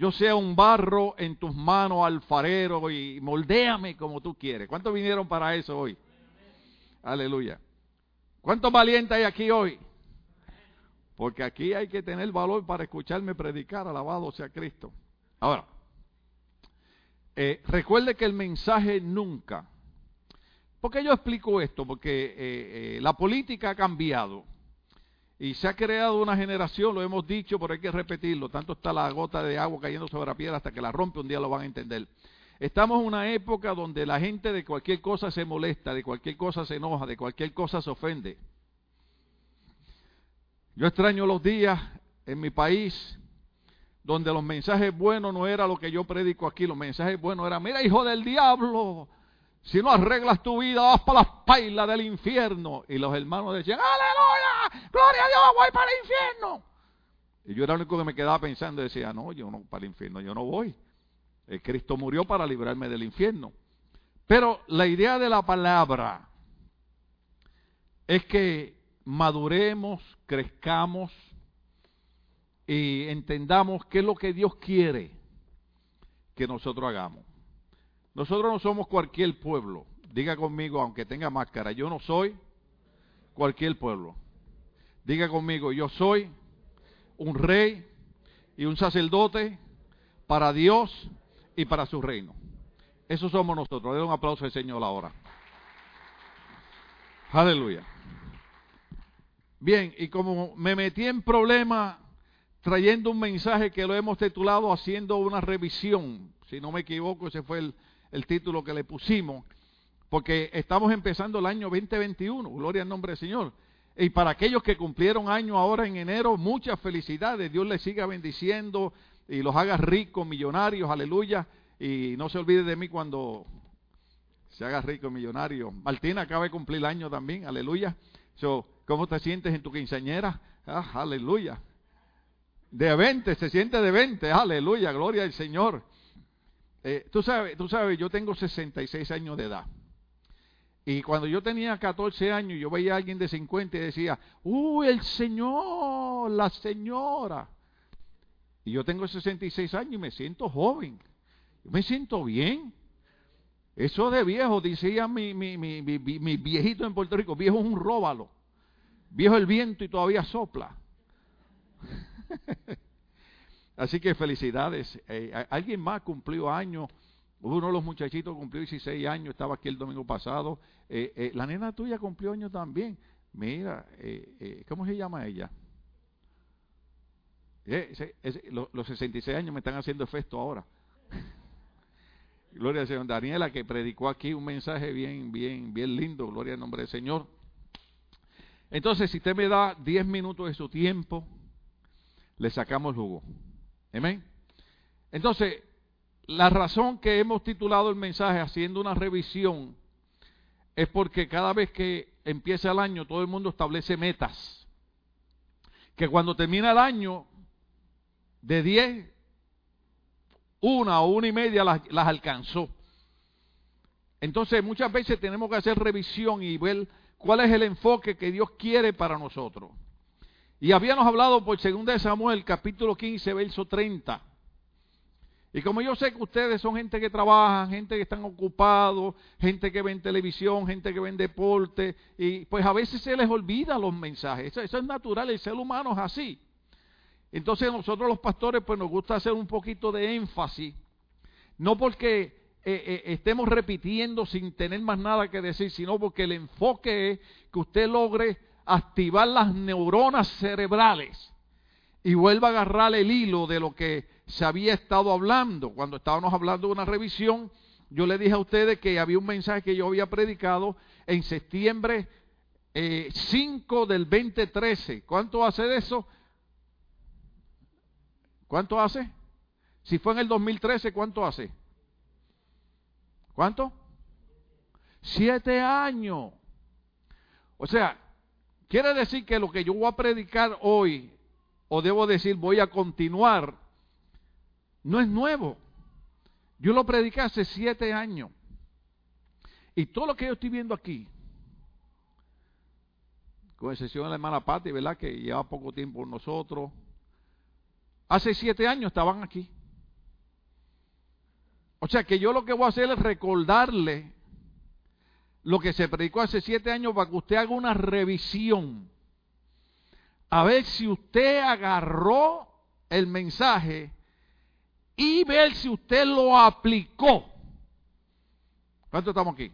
yo sea un barro en tus manos, alfarero, y moldéame como tú quieres. ¿Cuántos vinieron para eso hoy? Aleluya. ¿Cuántos valientes hay aquí hoy? Porque aquí hay que tener valor para escucharme predicar, alabado sea Cristo. Ahora, eh, recuerde que el mensaje nunca. ¿Por qué yo explico esto? Porque eh, eh, la política ha cambiado. Y se ha creado una generación, lo hemos dicho, pero hay que repetirlo. Tanto está la gota de agua cayendo sobre la piedra hasta que la rompe, un día lo van a entender. Estamos en una época donde la gente de cualquier cosa se molesta, de cualquier cosa se enoja, de cualquier cosa se ofende. Yo extraño los días en mi país donde los mensajes buenos no era lo que yo predico aquí, los mensajes buenos eran, mira hijo del diablo, si no arreglas tu vida vas para las pailas del infierno. Y los hermanos decían, aleluya, gloria a Dios, voy para el infierno. Y yo era el único que me quedaba pensando y decía, no, yo no para el infierno, yo no voy. El Cristo murió para librarme del infierno. Pero la idea de la palabra es que maduremos, crezcamos y entendamos qué es lo que Dios quiere que nosotros hagamos. Nosotros no somos cualquier pueblo. Diga conmigo, aunque tenga máscara, yo no soy cualquier pueblo. Diga conmigo, yo soy un rey y un sacerdote para Dios y para su reino. Eso somos nosotros. Den un aplauso al Señor ahora. Aleluya. Bien, y como me metí en problema trayendo un mensaje que lo hemos titulado Haciendo una revisión, si no me equivoco, ese fue el, el título que le pusimos, porque estamos empezando el año 2021, gloria al nombre del Señor. Y para aquellos que cumplieron año ahora en enero, muchas felicidades, Dios les siga bendiciendo y los haga ricos, millonarios, aleluya. Y no se olvide de mí cuando se haga rico, millonario. Martina acaba de cumplir el año también, aleluya. So, ¿Cómo te sientes en tu quinceañera? Ah, aleluya. De 20, se siente de 20, aleluya, gloria al Señor. Eh, tú sabes, tú sabes, yo tengo 66 años de edad. Y cuando yo tenía 14 años, yo veía a alguien de 50 y decía, ¡Uy, el Señor, la señora! Y yo tengo 66 años y me siento joven. Me siento bien. Eso de viejo, decía mi, mi, mi, mi, viejito en Puerto Rico, viejo es un róbalo. Viejo el viento y todavía sopla. Así que felicidades. Eh, alguien más cumplió años. Uno de los muchachitos cumplió 16 años, estaba aquí el domingo pasado. Eh, eh, la nena tuya cumplió años también. Mira, ¿cómo se llama ella? los 66 años me están haciendo efecto ahora. Gloria al Señor. Daniela que predicó aquí un mensaje bien, bien, bien lindo. Gloria al nombre del Señor. Entonces, si usted me da 10 minutos de su tiempo, le sacamos jugo. Amén. Entonces, la razón que hemos titulado el mensaje haciendo una revisión es porque cada vez que empieza el año todo el mundo establece metas. Que cuando termina el año, de 10, una o una y media las, alcanzó. Entonces muchas veces tenemos que hacer revisión y ver cuál es el enfoque que Dios quiere para nosotros. Y habíamos hablado por 2 Samuel, capítulo 15, verso 30. Y como yo sé que ustedes son gente que trabaja, gente que están ocupados, gente que ven televisión, gente que ven deporte, y pues a veces se les olvida los mensajes. Eso, es natural, el ser humano es así. Entonces nosotros los pastores pues nos gusta hacer un poquito de énfasis, no porque eh, eh, estemos repitiendo sin tener más nada que decir, sino porque el enfoque es que usted logre activar las neuronas cerebrales y vuelva a agarrar el hilo de lo que se había estado hablando. Cuando estábamos hablando de una revisión, yo le dije a ustedes que había un mensaje que yo había predicado en septiembre 5 eh, del 2013. ¿Cuánto hace de eso? ¿Cuánto hace? Si fue en el 2013, ¿cuánto hace? ¿Cuánto? Siete años. O sea, quiere decir que lo que yo voy a predicar hoy, o debo decir voy a continuar, no es nuevo. Yo lo prediqué hace siete años. Y todo lo que yo estoy viendo aquí, con excepción de la hermana Patti, ¿verdad? Que lleva poco tiempo con nosotros. Hace siete años estaban aquí. O sea que yo lo que voy a hacer es recordarle lo que se predicó hace siete años para que usted haga una revisión. A ver si usted agarró el mensaje y ver si usted lo aplicó. ¿Cuánto estamos aquí?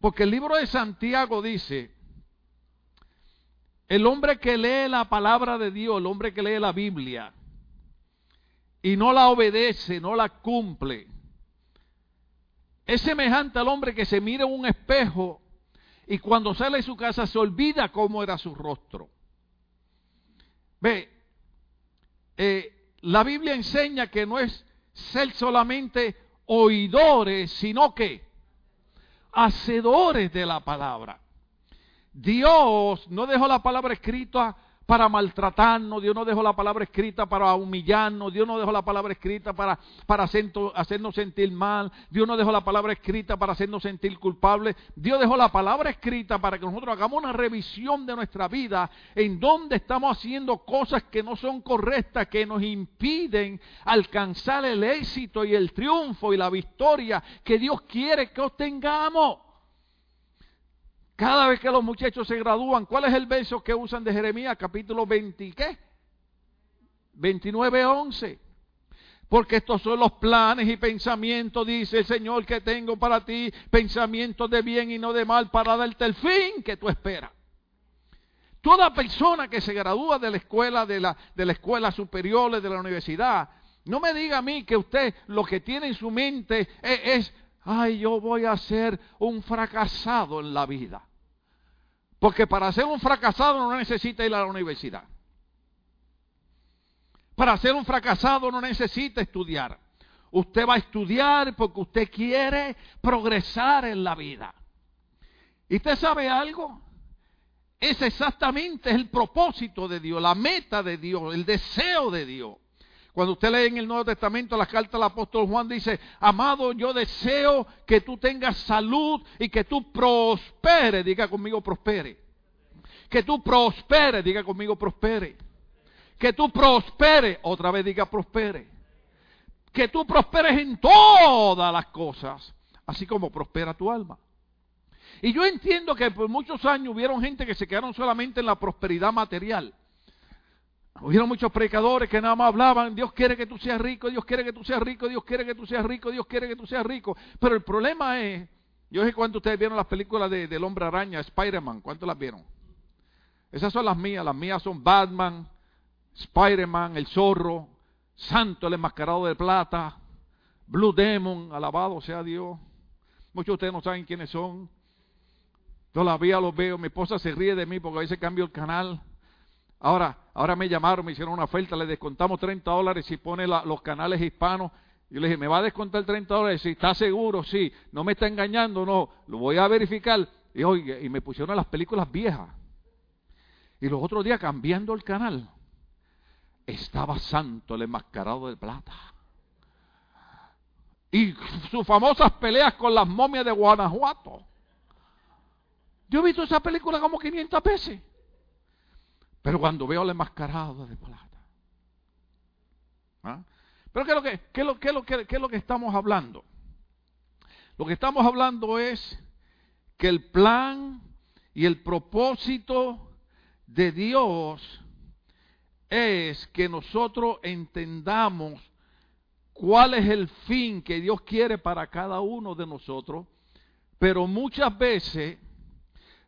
Porque el libro de Santiago dice, el hombre que lee la palabra de Dios, el hombre que lee la Biblia y no la obedece, no la cumple, es semejante al hombre que se mira en un espejo y cuando sale de su casa se olvida cómo era su rostro. Ve, eh, la Biblia enseña que no es ser solamente oidores, sino que hacedores de la palabra. Dios no dejó la palabra escrita para maltratarnos, Dios no dejó la palabra escrita para humillarnos, Dios no dejó la palabra escrita para, para hacernos sentir mal, Dios no dejó la palabra escrita para hacernos sentir culpables, Dios dejó la palabra escrita para que nosotros hagamos una revisión de nuestra vida en donde estamos haciendo cosas que no son correctas, que nos impiden alcanzar el éxito y el triunfo y la victoria que Dios quiere que obtengamos. Cada vez que los muchachos se gradúan, ¿cuál es el verso que usan de Jeremías? Capítulo 20, ¿qué? 29, 11. Porque estos son los planes y pensamientos, dice el Señor, que tengo para ti, pensamientos de bien y no de mal, para darte el fin que tú esperas. Toda persona que se gradúa de la escuela, de la, de la escuela superior, de la universidad, no me diga a mí que usted lo que tiene en su mente es, es ay, yo voy a ser un fracasado en la vida. Porque para ser un fracasado no necesita ir a la universidad. Para ser un fracasado no necesita estudiar. Usted va a estudiar porque usted quiere progresar en la vida. ¿Y usted sabe algo? Es exactamente el propósito de Dios, la meta de Dios, el deseo de Dios. Cuando usted lee en el Nuevo Testamento la carta del apóstol Juan dice, amado, yo deseo que tú tengas salud y que tú prosperes, diga conmigo prospere. Que tú prosperes, diga conmigo prospere. Que tú prosperes, otra vez diga prospere. Que tú prosperes en todas las cosas, así como prospera tu alma. Y yo entiendo que por muchos años hubieron gente que se quedaron solamente en la prosperidad material. Hubieron muchos predicadores que nada más hablaban, Dios quiere que tú seas rico, Dios quiere que tú seas rico, Dios quiere que tú seas rico, Dios quiere que tú seas rico. Pero el problema es, yo sé cuánto ustedes vieron las películas de, del hombre araña, Spider-Man, ¿cuántos las vieron? Esas son las mías, las mías son Batman, Spider-Man, el zorro, Santo, el enmascarado de plata, Blue Demon, alabado sea Dios. Muchos de ustedes no saben quiénes son. Todavía los veo, mi esposa se ríe de mí porque a veces cambio el canal. Ahora, ahora me llamaron, me hicieron una oferta, le descontamos 30 dólares si pone los canales hispanos. Yo le dije, ¿me va a descontar 30 dólares? Si está seguro, sí. No me está engañando, no. Lo voy a verificar. Y, oye, y me pusieron las películas viejas. Y los otros días, cambiando el canal, estaba Santo, el enmascarado de plata. Y sus famosas peleas con las momias de Guanajuato. Yo he visto esa película como 500 veces. Pero cuando veo el enmascarado de plata. Pero ¿qué es, lo que, qué es lo que estamos hablando? Lo que estamos hablando es que el plan y el propósito de Dios es que nosotros entendamos cuál es el fin que Dios quiere para cada uno de nosotros, pero muchas veces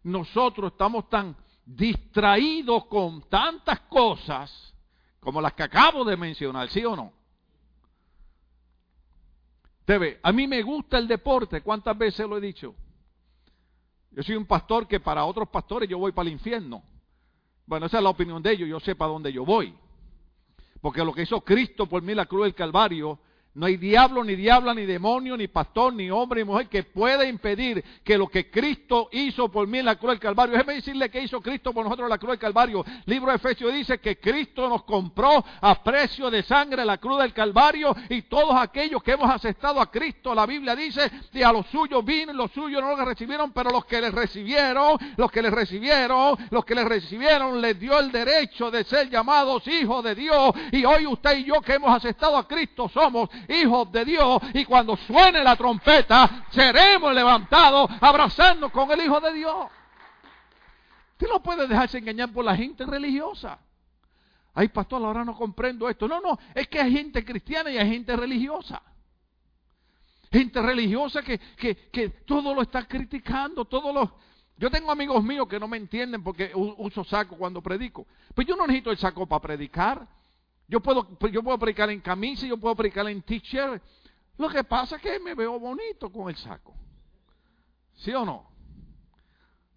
nosotros estamos tan distraído con tantas cosas como las que acabo de mencionar, ¿sí o no? Te a mí me gusta el deporte, ¿cuántas veces lo he dicho? Yo soy un pastor que para otros pastores yo voy para el infierno. Bueno, esa es la opinión de ellos, yo sé para dónde yo voy. Porque lo que hizo Cristo por mí la cruz del Calvario no hay diablo, ni diabla, ni demonio, ni pastor, ni hombre, ni mujer que pueda impedir que lo que Cristo hizo por mí en la cruz del Calvario. Déjeme decirle que hizo Cristo por nosotros en la cruz del Calvario. libro de Efesios dice que Cristo nos compró a precio de sangre la cruz del Calvario y todos aquellos que hemos aceptado a Cristo, la Biblia dice, que a los suyos vino los suyos no lo recibieron, pero los que les recibieron, los que les recibieron, los que les recibieron, les dio el derecho de ser llamados hijos de Dios. Y hoy usted y yo que hemos aceptado a Cristo somos hijos de Dios. Y cuando suene la trompeta, seremos levantados abrazando con el Hijo de Dios. Usted no puede dejarse engañar por la gente religiosa. Ay, pastor, ahora no comprendo esto. No, no, es que hay gente cristiana y hay gente religiosa. Gente religiosa que, que, que todo lo está criticando, todo lo... Yo tengo amigos míos que no me entienden porque uso saco cuando predico. Pues yo no necesito el saco para predicar. Yo puedo, yo puedo predicar en camisa, yo puedo predicar en t-shirt. Lo que pasa es que me veo bonito con el saco. ¿Sí o no?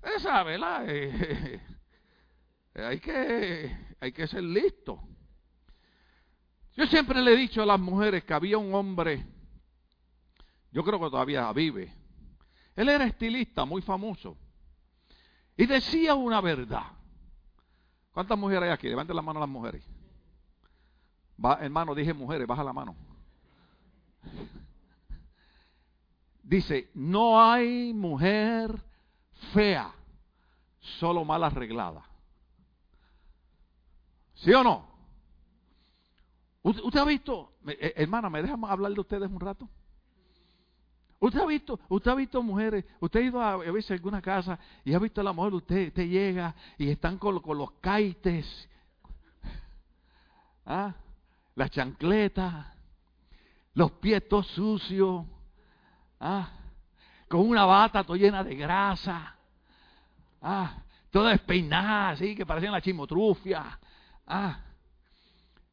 Esa, ¿verdad? Eh, hay, que, hay que ser listo. Yo siempre le he dicho a las mujeres que había un hombre, yo creo que todavía vive. Él era estilista muy famoso. Y decía una verdad. ¿Cuántas mujeres hay aquí? Levanten la mano a las mujeres. Va, hermano, dije mujeres, baja la mano. Dice, no hay mujer fea, solo mal arreglada. ¿Sí o no? ¿Usted, ha visto, eh, hermana, ¿me dejan hablar de ustedes un rato? Usted ha visto, usted ha visto mujeres, usted ha ido a, a veces a alguna casa y ha visto a la mujer, usted, usted llega y están con, con los caites, ¿ah? Las chancletas, los pies todos sucios, ¿ah? con una bata toda llena de grasa, ¿ah? toda despeinada, así que parecen la chimotrufia. ¿ah?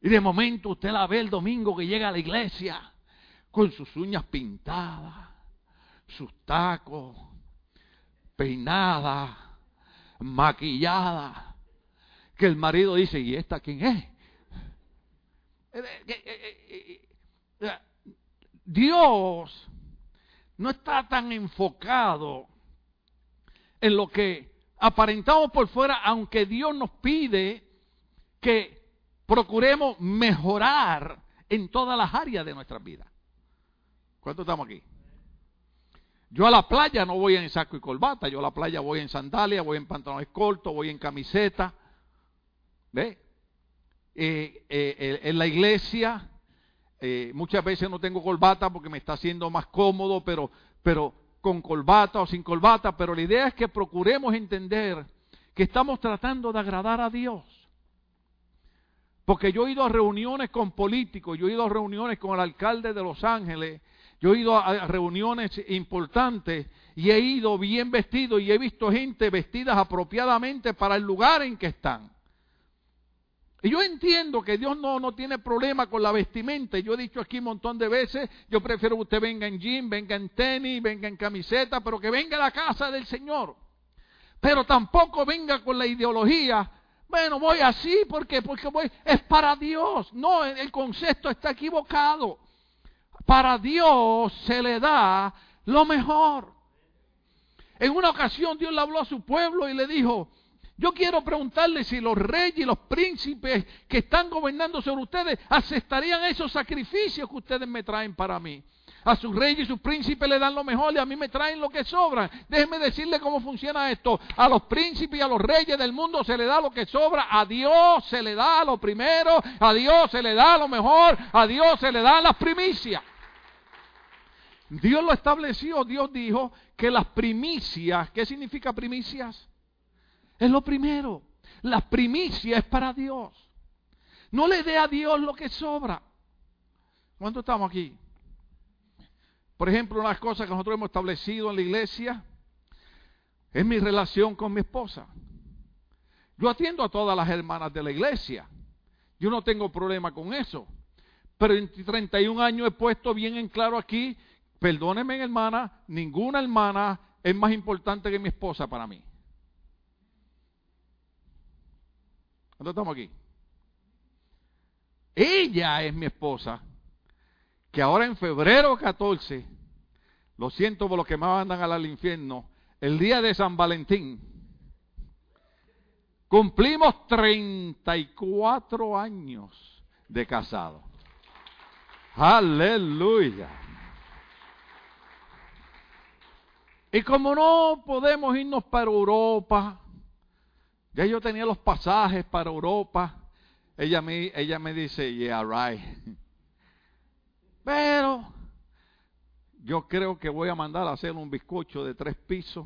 Y de momento usted la ve el domingo que llega a la iglesia con sus uñas pintadas, sus tacos, peinada, maquillada, que el marido dice, ¿y esta quién es? Dios no está tan enfocado en lo que aparentamos por fuera, aunque Dios nos pide que procuremos mejorar en todas las áreas de nuestra vida. ¿Cuántos estamos aquí? Yo a la playa no voy en saco y corbata, yo a la playa voy en sandalia, voy en pantalones cortos, voy en camiseta. ¿Ve? Eh, eh, en la iglesia eh, muchas veces no tengo corbata porque me está haciendo más cómodo, pero, pero con corbata o sin corbata, pero la idea es que procuremos entender que estamos tratando de agradar a Dios. Porque yo he ido a reuniones con políticos, yo he ido a reuniones con el alcalde de Los Ángeles, yo he ido a reuniones importantes y he ido bien vestido y he visto gente vestidas apropiadamente para el lugar en que están. Y yo entiendo que Dios no, no tiene problema con la vestimenta. Yo he dicho aquí un montón de veces, yo prefiero que usted venga en jean, venga en tenis, venga en camiseta, pero que venga a la casa del Señor. Pero tampoco venga con la ideología, bueno, voy así porque, porque voy, es para Dios. No, el concepto está equivocado. Para Dios se le da lo mejor. En una ocasión Dios le habló a su pueblo y le dijo, yo quiero preguntarle si los reyes y los príncipes que están gobernando sobre ustedes aceptarían esos sacrificios que ustedes me traen para mí. A sus reyes y sus príncipes le dan lo mejor y a mí me traen lo que sobra. Déjenme decirle cómo funciona esto. A los príncipes y a los reyes del mundo se le da lo que sobra. A Dios se le da lo primero. A Dios se le da lo mejor. A Dios se le dan las primicias. Dios lo estableció. Dios dijo que las primicias, ¿qué significa primicias? Es lo primero. La primicia es para Dios. No le dé a Dios lo que sobra. ¿Cuánto estamos aquí? Por ejemplo, una de las cosas que nosotros hemos establecido en la iglesia es mi relación con mi esposa. Yo atiendo a todas las hermanas de la iglesia. Yo no tengo problema con eso. Pero en 31 años he puesto bien en claro aquí, perdóneme hermana, ninguna hermana es más importante que mi esposa para mí. ¿Cuántos estamos aquí? Ella es mi esposa, que ahora en febrero 14, lo siento por los que me mandan al infierno, el día de San Valentín, cumplimos 34 años de casado. Aleluya. Y como no podemos irnos para Europa, ya yo tenía los pasajes para Europa. Ella me, ella me dice, yeah, right. Pero yo creo que voy a mandar a hacer un bizcocho de tres pisos.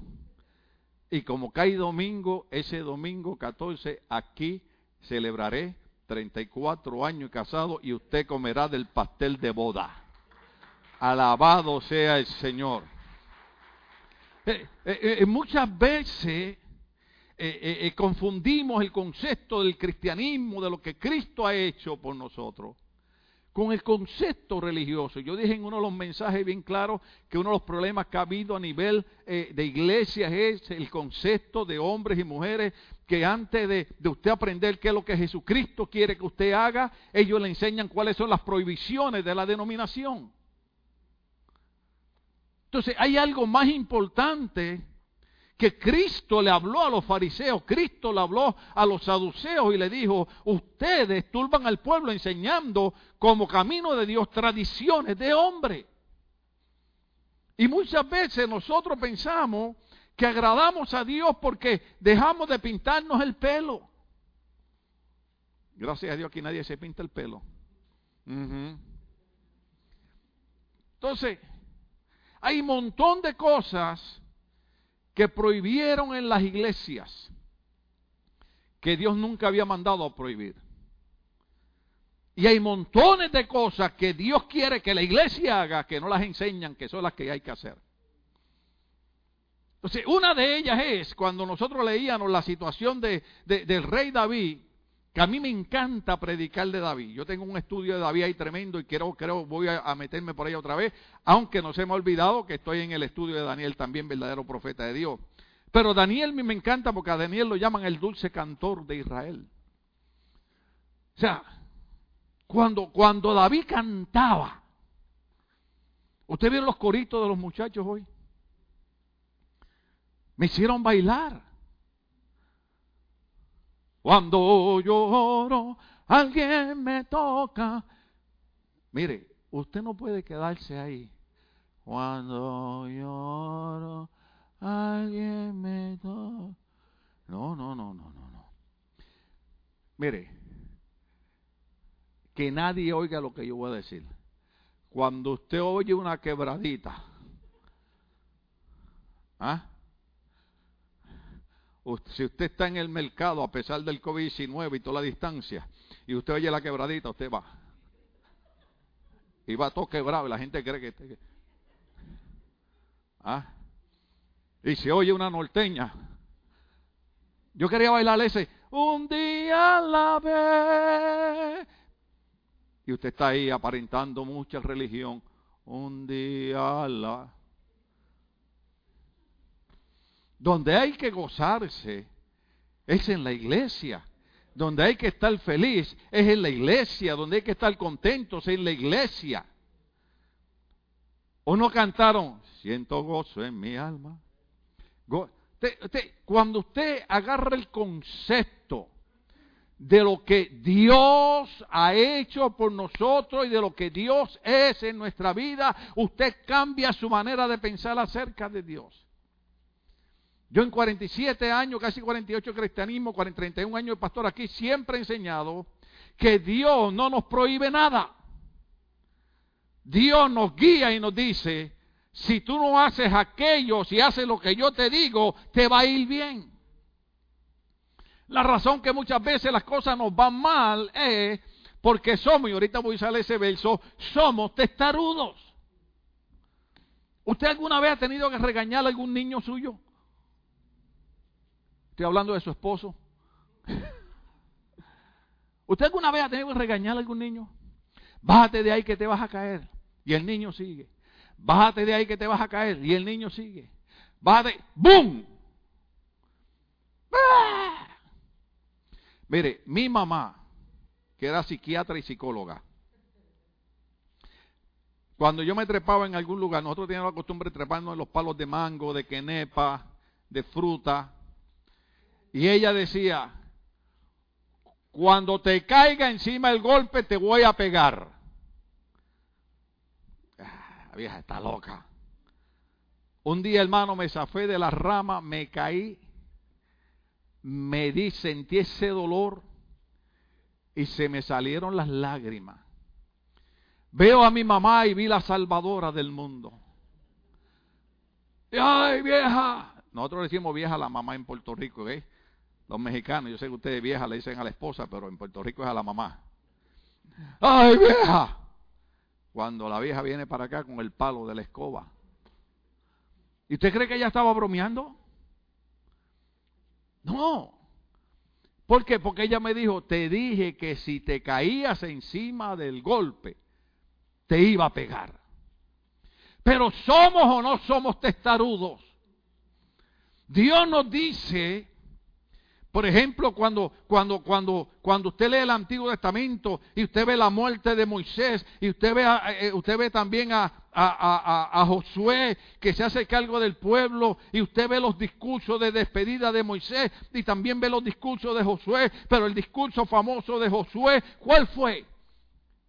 Y como cae domingo, ese domingo 14, aquí celebraré 34 años casado y usted comerá del pastel de boda. Alabado sea el Señor. Eh, eh, eh, muchas veces confundimos el concepto del cristianismo, de lo que Cristo ha hecho por nosotros con el concepto religioso. Yo dije en uno de los mensajes bien claros que uno de los problemas que ha habido a nivel eh, de iglesias es el concepto de hombres y mujeres que antes de, de, usted aprender qué es lo que Jesucristo quiere que usted haga, ellos le enseñan cuáles son las prohibiciones de la denominación. Entonces hay algo más importante que Cristo le habló a los fariseos, Cristo le habló a los saduceos y le dijo, ustedes turban al pueblo enseñando como camino de Dios tradiciones de hombre. Y muchas veces nosotros pensamos que agradamos a Dios porque dejamos de pintarnos el pelo. Gracias a Dios que nadie se pinta el pelo. Entonces, hay un montón de cosas que prohibieron en las iglesias que Dios nunca había mandado a prohibir. Y hay montones de cosas que Dios quiere que la iglesia haga que no las enseñan, que son las que hay que hacer. Entonces, una de ellas es cuando nosotros leíamos la situación de, del rey David, a mí me encanta predicar de David. Yo tengo un estudio de David ahí tremendo y quiero, creo, voy a, meterme por ahí otra vez, aunque no se me ha olvidado que estoy en el estudio de Daniel también, verdadero profeta de Dios. Pero Daniel me encanta porque a Daniel lo llaman el dulce cantor de Israel. O sea, cuando, cuando David cantaba, ¿usted vio los coritos de los muchachos hoy? Me hicieron bailar. Cuando lloro, alguien me toca. Mire, usted no puede quedarse ahí. Cuando lloro, alguien me toca. No, no, no, no, no, no. Mire, que nadie oiga lo que yo voy a decir. Cuando usted oye una quebradita, ¿ah? Si usted está en el mercado a pesar del COVID-19 y toda la distancia, y usted oye la quebradita, usted va. Y va todo quebrado y la gente cree que... ¿Ah? Y se oye una norteña. Yo quería bailar ese. Un día la ve. Y usted está ahí aparentando mucha religión. Un día la donde hay que gozarse es en la iglesia. Donde hay que estar feliz es en la iglesia. Donde hay que estar contentos es en la iglesia. ¿O no cantaron? Siento gozo en mi alma. cuando usted agarra el concepto de lo que Dios ha hecho por nosotros y de lo que Dios es en nuestra vida, usted cambia su manera de pensar acerca de Dios. Yo en 47 años, casi 48 de cristianismo, 31 años de pastor aquí, siempre he enseñado que Dios no nos prohíbe nada. Dios nos guía y nos dice, si tú no haces aquello, si haces lo que yo te digo, te va a ir bien. La razón que muchas veces las cosas nos van mal es porque somos, y ahorita voy a usar ese verso, somos testarudos. ¿Usted alguna vez ha tenido que regañar a algún niño suyo? Estoy hablando de su esposo. ¿Usted alguna vez ha tenido que regañar a algún niño? Bájate de ahí que te vas a caer. Y el niño sigue. Bájate de ahí que te vas a caer. Y el niño sigue. Bájate. ¡Bum! ¡Ah! Mire, mi mamá, que era psiquiatra y psicóloga, cuando yo me trepaba en algún lugar, nosotros teníamos la costumbre de treparnos en los palos de mango, de quenepa, de fruta, y ella decía, cuando te caiga encima el golpe te voy a pegar. Ah, la vieja está loca. Un día, hermano, me zafé de la rama, me caí, me di, sentí ese dolor y se me salieron las lágrimas. Veo a mi mamá y vi la salvadora del mundo. ¡Ay, vieja! Nosotros decimos vieja a la mamá en Puerto Rico, ¿eh? Los mexicanos, yo sé que ustedes vieja le dicen a la esposa, pero en Puerto Rico es a la mamá. ¡Ay, vieja! Cuando la vieja viene para acá con el palo de la escoba. ¿Y usted cree que ella estaba bromeando? No. ¿Por qué? Porque ella me dijo, te dije que si te caías encima del golpe, te iba a pegar. Pero somos o no somos testarudos. Dios nos dice, por ejemplo, cuando, cuando, cuando, cuando usted lee el Antiguo Testamento y usted ve la muerte de Moisés y usted ve, eh, usted ve también a, a, Josué que se hace cargo del pueblo y usted ve los discursos de despedida de Moisés y también ve los discursos de Josué, pero el discurso famoso de Josué, ¿cuál fue?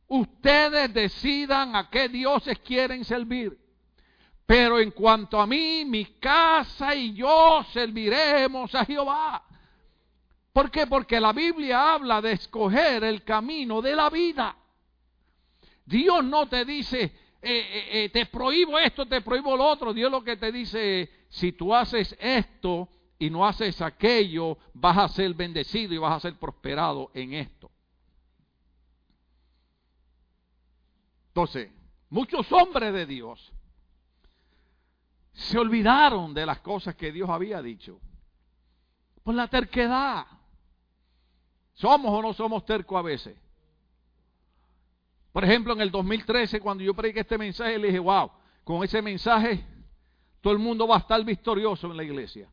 Ustedes decidan a qué dioses quieren servir. Pero en cuanto a mí, mi casa y yo serviremos a Jehová. ¿Por qué? Porque la Biblia habla de escoger el camino de la vida. Dios no te dice, eh, eh, eh, te prohíbo esto, te prohíbo lo otro. Dios lo que te dice si tú haces esto y no haces aquello, vas a ser bendecido y vas a ser prosperado en esto. Entonces, muchos hombres de Dios se olvidaron de las cosas que Dios había dicho por la terquedad. ¿Somos o no somos tercos a veces? Por ejemplo, en el 2013, cuando yo prediqué este mensaje, le dije, wow, con ese mensaje todo el mundo va a estar victorioso en la iglesia.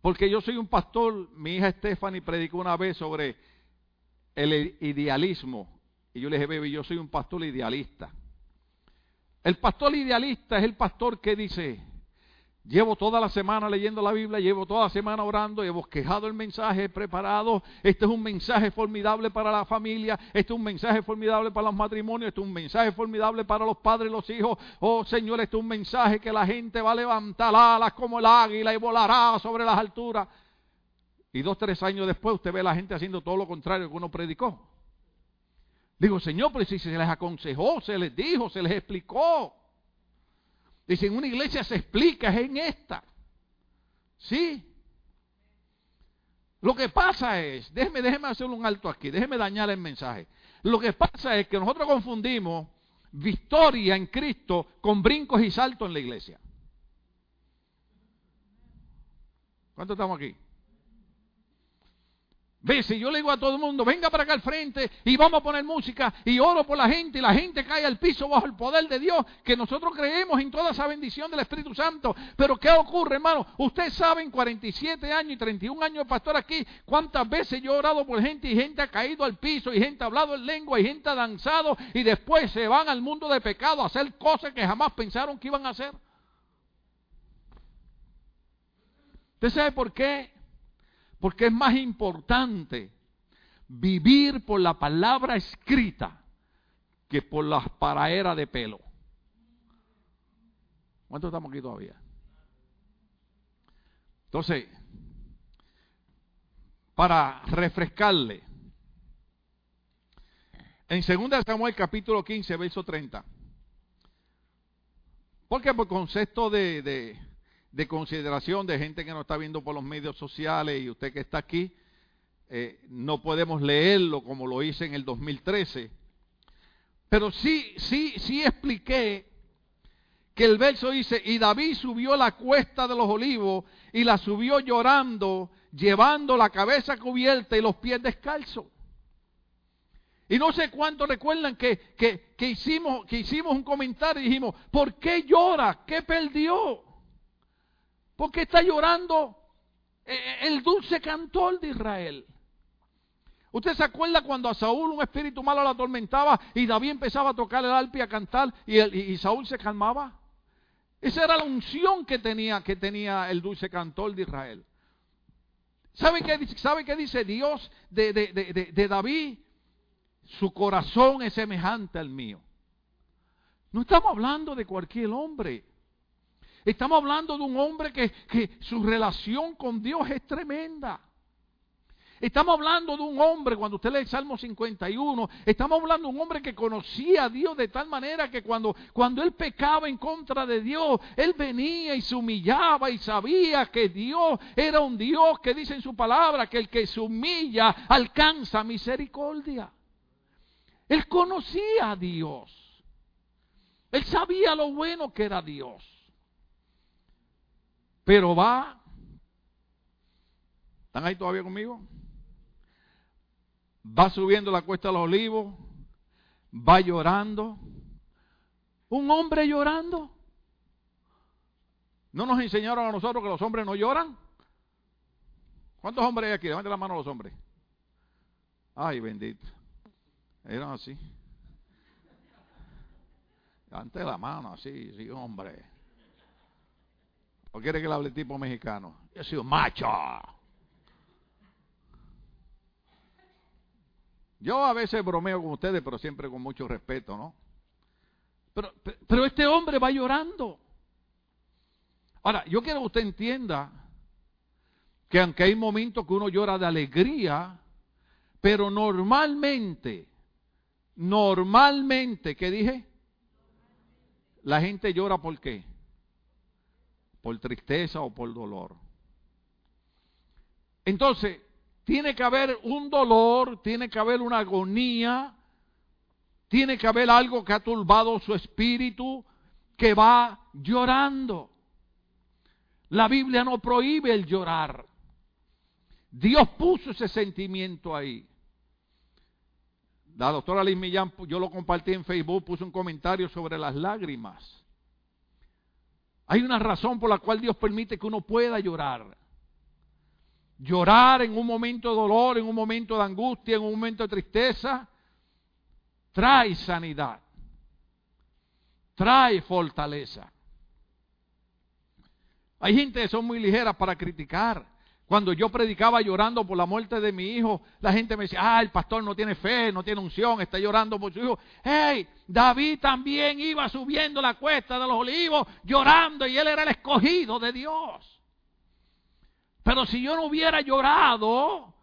Porque yo soy un pastor, mi hija Stephanie predicó una vez sobre el idealismo. Y yo le dije, baby, yo soy un pastor idealista. El pastor idealista es el pastor que dice, Llevo toda la semana leyendo la Biblia, llevo toda la semana orando, he bosquejado el mensaje, preparado. Este es un mensaje formidable para la familia, este es un mensaje formidable para los matrimonios, este es un mensaje formidable para los padres y los hijos. Oh Señor, este es un mensaje que la gente va a levantar alas como el águila y volará sobre las alturas. Y dos, tres años después usted ve a la gente haciendo todo lo contrario que uno predicó. Digo, Señor, pero si se les aconsejó, se les dijo, se les explicó. Dice, en una iglesia se explica, es en esta. ¿Sí? Lo que pasa es, déjeme, déjeme hacer un alto aquí, déjeme dañar el mensaje. Lo que pasa es que nosotros confundimos victoria en Cristo con brincos y saltos en la iglesia. ¿Cuántos estamos aquí? Ve, si yo le digo a todo el mundo, venga para acá al frente y vamos a poner música y oro por la gente y la gente cae al piso bajo el poder de Dios, que nosotros creemos en toda esa bendición del Espíritu Santo. Pero ¿qué ocurre, hermano? Ustedes saben, 47 años y 31 años de pastor aquí, cuántas veces yo he orado por gente y gente ha caído al piso y gente ha hablado en lengua y gente ha danzado y después se van al mundo de pecado a hacer cosas que jamás pensaron que iban a hacer. ¿Usted sabe por qué? Porque es más importante vivir por la palabra escrita que por las paraeras de pelo. ¿Cuántos estamos aquí todavía? Entonces, para refrescarle, en 2 Samuel capítulo 15, verso 30. Porque por concepto de, de de consideración de gente que nos está viendo por los medios sociales y usted que está aquí, eh, no podemos leerlo como lo hice en el 2013. Pero sí, sí, sí expliqué que el verso dice, y David subió la cuesta de los olivos y la subió llorando, llevando la cabeza cubierta y los pies descalzos. Y no sé cuántos recuerdan que, que, que, hicimos, que hicimos un comentario y dijimos, ¿por qué llora? ¿Qué perdió? ¿Por qué está llorando eh, eh, el dulce cantor de Israel? ¿Usted se acuerda cuando a Saúl un espíritu malo lo atormentaba y David empezaba a tocar el arpa y a cantar y, Saúl se calmaba? Esa era la unción que tenía, que tenía el dulce cantor de Israel. ¿Sabe qué, sabe qué dice Dios de, de David? Su corazón es semejante al mío. No estamos hablando de cualquier hombre. Estamos hablando de un hombre que, su relación con Dios es tremenda. Estamos hablando de un hombre, cuando usted lee Salmo 51, estamos hablando de un hombre que conocía a Dios de tal manera que cuando, cuando él pecaba en contra de Dios, él venía y se humillaba y sabía que Dios era un Dios que dice en su palabra que el que se humilla alcanza misericordia. Él conocía a Dios. Él sabía lo bueno que era Dios. Pero va. ¿Están ahí todavía conmigo? Va subiendo la cuesta de los olivos. Va llorando. Un hombre llorando. ¿No nos enseñaron a nosotros que los hombres no lloran? ¿Cuántos hombres hay aquí? Levanten la mano los hombres. Ay, bendito. Eran así. Levante la mano así, sí, hombre. ¿O quiere que le hable tipo mexicano? Yo soy un macho. Yo a veces bromeo con ustedes, pero siempre con mucho respeto, ¿no? Pero, pero este hombre va llorando. Ahora, yo quiero que usted entienda que aunque hay momentos que uno llora de alegría, pero normalmente, normalmente, ¿qué dije? La gente llora por qué? Por tristeza o por dolor. Entonces, tiene que haber un dolor, tiene que haber una agonía, tiene que haber algo que ha turbado su espíritu, que va llorando. La Biblia no prohíbe el llorar. Dios puso ese sentimiento ahí. La doctora Liz Millán, yo lo compartí en Facebook, puso un comentario sobre las lágrimas. Hay una razón por la cual Dios permite que uno pueda llorar. Llorar en un momento de dolor, en un momento de angustia, en un momento de tristeza, trae sanidad, trae fortaleza. Hay gente que son muy ligeras para criticar. Cuando yo predicaba llorando por la muerte de mi hijo, la gente me decía, ah, el pastor no tiene fe, no tiene unción, está llorando por su hijo. Hey, David también iba subiendo la cuesta de los olivos llorando y él era el escogido de Dios. Pero si yo no hubiera llorado,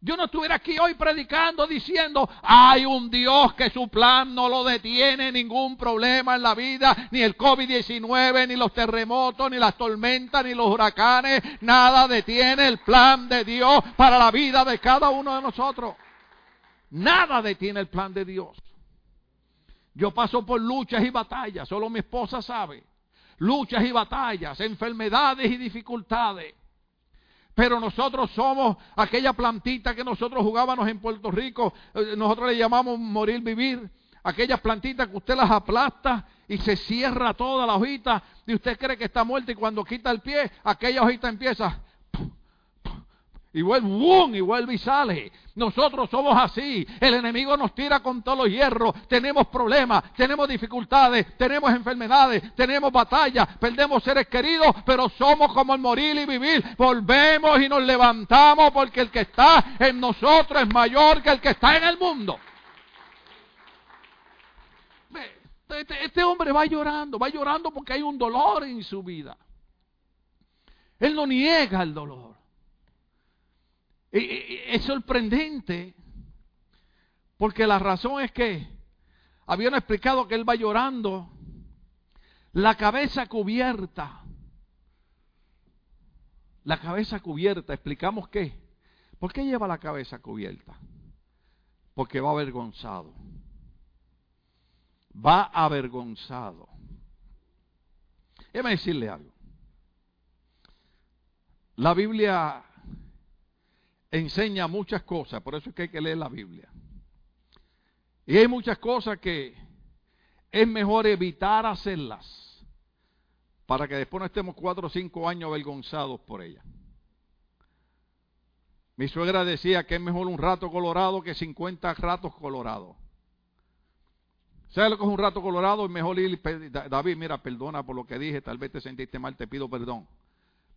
yo no estuviera aquí hoy predicando diciendo, hay un Dios que su plan no lo detiene, ningún problema en la vida, ni el COVID-19, ni los terremotos, ni las tormentas, ni los huracanes, nada detiene el plan de Dios para la vida de cada uno de nosotros. Nada detiene el plan de Dios. Yo paso por luchas y batallas, solo mi esposa sabe. Luchas y batallas, enfermedades y dificultades. Pero nosotros somos aquella plantita que nosotros jugábamos en Puerto Rico, eh, nosotros le llamamos morir vivir. Aquellas plantitas que usted las aplasta y se cierra toda la hojita y usted cree que está muerta y cuando quita el pie, aquella hojita empieza y vuelve, y vuelve y sale. Nosotros somos así. El enemigo nos tira con todos los hierros. Tenemos problemas, tenemos dificultades, tenemos enfermedades, tenemos batallas, perdemos seres queridos, pero somos como el morir y vivir. Volvemos y nos levantamos porque el que está en nosotros es mayor que el que está en el mundo. Este, este hombre va llorando, va llorando porque hay un dolor en su vida. Él no niega el dolor. Es sorprendente porque la razón es que habían explicado que él va llorando, la cabeza cubierta. La cabeza cubierta, explicamos qué. ¿Por qué lleva la cabeza cubierta? Porque va avergonzado. Va avergonzado. Déjame decirle algo. La Biblia enseña muchas cosas, por eso es que hay que leer la Biblia. Y hay muchas cosas que es mejor evitar hacerlas para que después no estemos cuatro o cinco años avergonzados por ella. Mi suegra decía que es mejor un rato colorado que 50 ratos colorados. ¿Sabes lo que es un rato colorado? Es mejor ir, David, mira, perdona por lo que dije, tal vez te sentiste mal, te pido perdón.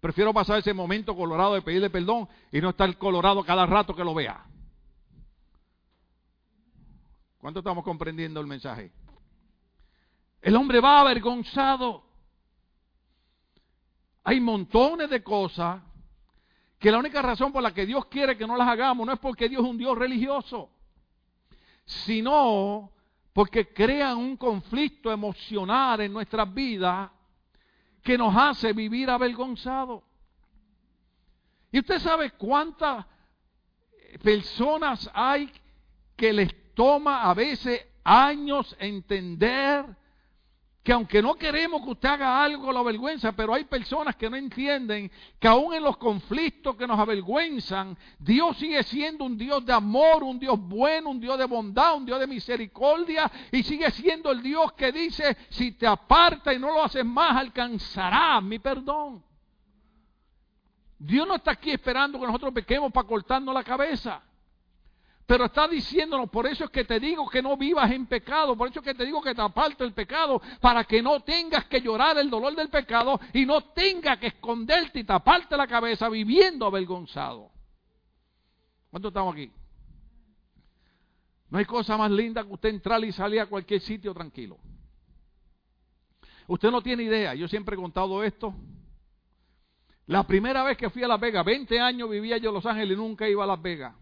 Prefiero pasar ese momento colorado de pedirle perdón y no estar colorado cada rato que lo vea. ¿Cuánto estamos comprendiendo el mensaje? El hombre va avergonzado. Hay montones de cosas que la única razón por la que Dios quiere que no las hagamos no es porque Dios es un Dios religioso, sino porque crean un conflicto emocional en nuestras vidas que nos hace vivir avergonzados. Y usted sabe cuántas personas hay que les toma a veces años entender que aunque no queremos que usted haga algo la vergüenza, pero hay personas que no entienden que aún en los conflictos que nos avergüenzan, Dios sigue siendo un Dios de amor, un Dios bueno, un Dios de bondad, un Dios de misericordia, y sigue siendo el Dios que dice, si te aparta y no lo haces más, alcanzarás mi perdón. Dios no está aquí esperando que nosotros pequemos para cortarnos la cabeza. Pero está diciéndonos, por eso es que te digo que no vivas en pecado, por eso es que te digo que te aparte el pecado, para que no tengas que llorar el dolor del pecado y no tengas que esconderte y taparte la cabeza viviendo avergonzado. ¿Cuántos estamos aquí? No hay cosa más linda que usted entrar y salir a cualquier sitio tranquilo. Usted no tiene idea, yo siempre he contado esto. La primera vez que fui a Las Vegas, 20 años vivía yo en Los Ángeles y nunca iba a Las Vegas.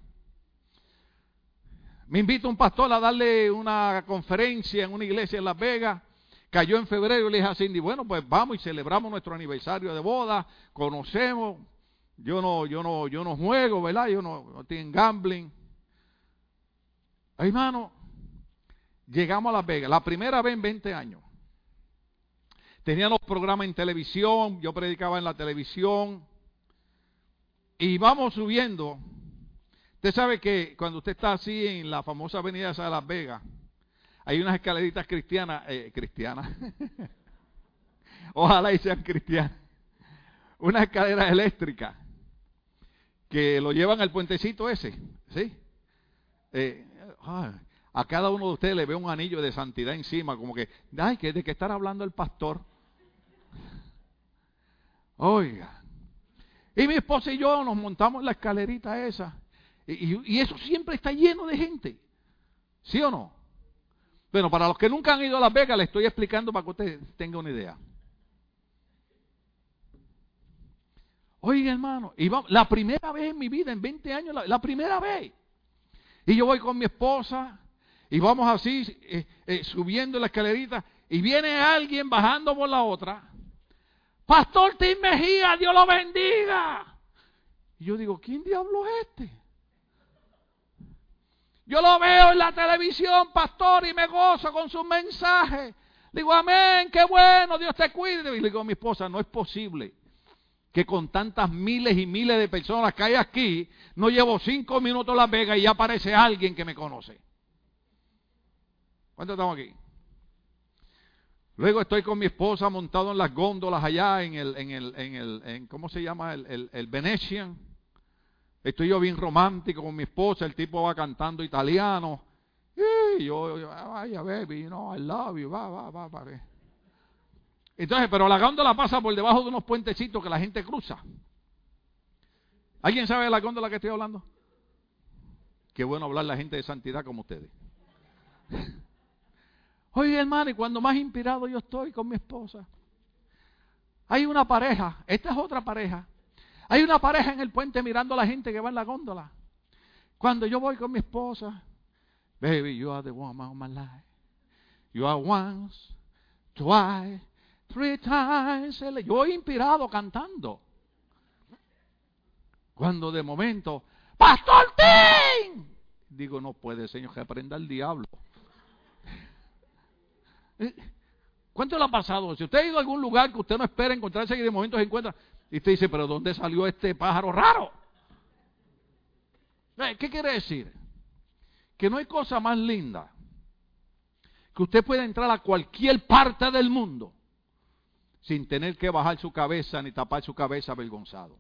Me invita un pastor a darle una conferencia en una iglesia en Las Vegas. Cayó en febrero y le dije a Cindy, bueno, pues vamos y celebramos nuestro aniversario de boda, conocemos. Yo no, yo no, yo no juego, ¿verdad? Yo no, no tengo gambling. Hermano, llegamos a Las Vegas, la primera vez en 20 años. Teníamos programas en televisión, yo predicaba en la televisión. Y vamos subiendo Usted sabe que cuando usted está así en la famosa avenida de Las Vegas, hay unas escaleritas cristianas, eh, ojalá y sean cristianas, unas escaleras eléctricas que lo llevan al puentecito ese, ¿sí? Eh, a cada uno de ustedes le ve un anillo de santidad encima, como que, ay, que de qué estar hablando el pastor. Oiga. Y mi esposa y yo nos montamos la escalerita esa. Y, eso siempre está lleno de gente. ¿Sí o no? Bueno, para los que nunca han ido a Las Vegas, les estoy explicando para que usted tenga una idea. Oiga, hermano, y la primera vez en mi vida, en 20 años, la, primera vez. Y yo voy con mi esposa y vamos así, eh, eh, subiendo la escalerita, y viene alguien bajando por la otra. Pastor Tim Mejía, Dios lo bendiga. Y yo digo, ¿quién diablo es este? Yo lo veo en la televisión, pastor, y me gozo con sus mensajes. Digo, amén, qué bueno, Dios te cuide. Y le digo a mi esposa, no es posible que con tantas miles y miles de personas que hay aquí, no llevo cinco minutos a Las Vegas y ya aparece alguien que me conoce. ¿Cuántos estamos aquí? Luego estoy con mi esposa montado en las góndolas allá en el, en el, en el, ¿cómo se llama? El, el, el Venetian. Estoy yo bien romántico con mi esposa, el tipo va cantando italiano. Y yo, vaya baby, no, I love you, va, va, va, va. Entonces, pero la góndola pasa por debajo de unos puentecitos que la gente cruza. ¿Alguien sabe de la góndola que estoy hablando? Qué bueno hablar la gente de santidad como ustedes. Oye, hermano, y cuando más inspirado yo estoy con mi esposa, hay una pareja, esta es otra pareja, hay una pareja en el puente mirando a la gente que va en la góndola. Cuando yo voy con mi esposa, baby, you are the woman of my life. You are once, twice, three times. Yo voy inspirado cantando. Cuando de momento, Pastor Tim, digo, no puede, Señor, que aprenda el diablo. Eh, ¿Cuánto le ha pasado? Si usted ha ido a algún lugar que usted no espera encontrarse y de momento se encuentra, y usted dice, pero ¿dónde salió este pájaro raro? Eh, ¿Qué quiere decir? Que no hay cosa más linda que usted pueda entrar a cualquier parte del mundo sin tener que bajar su cabeza ni tapar su cabeza avergonzado.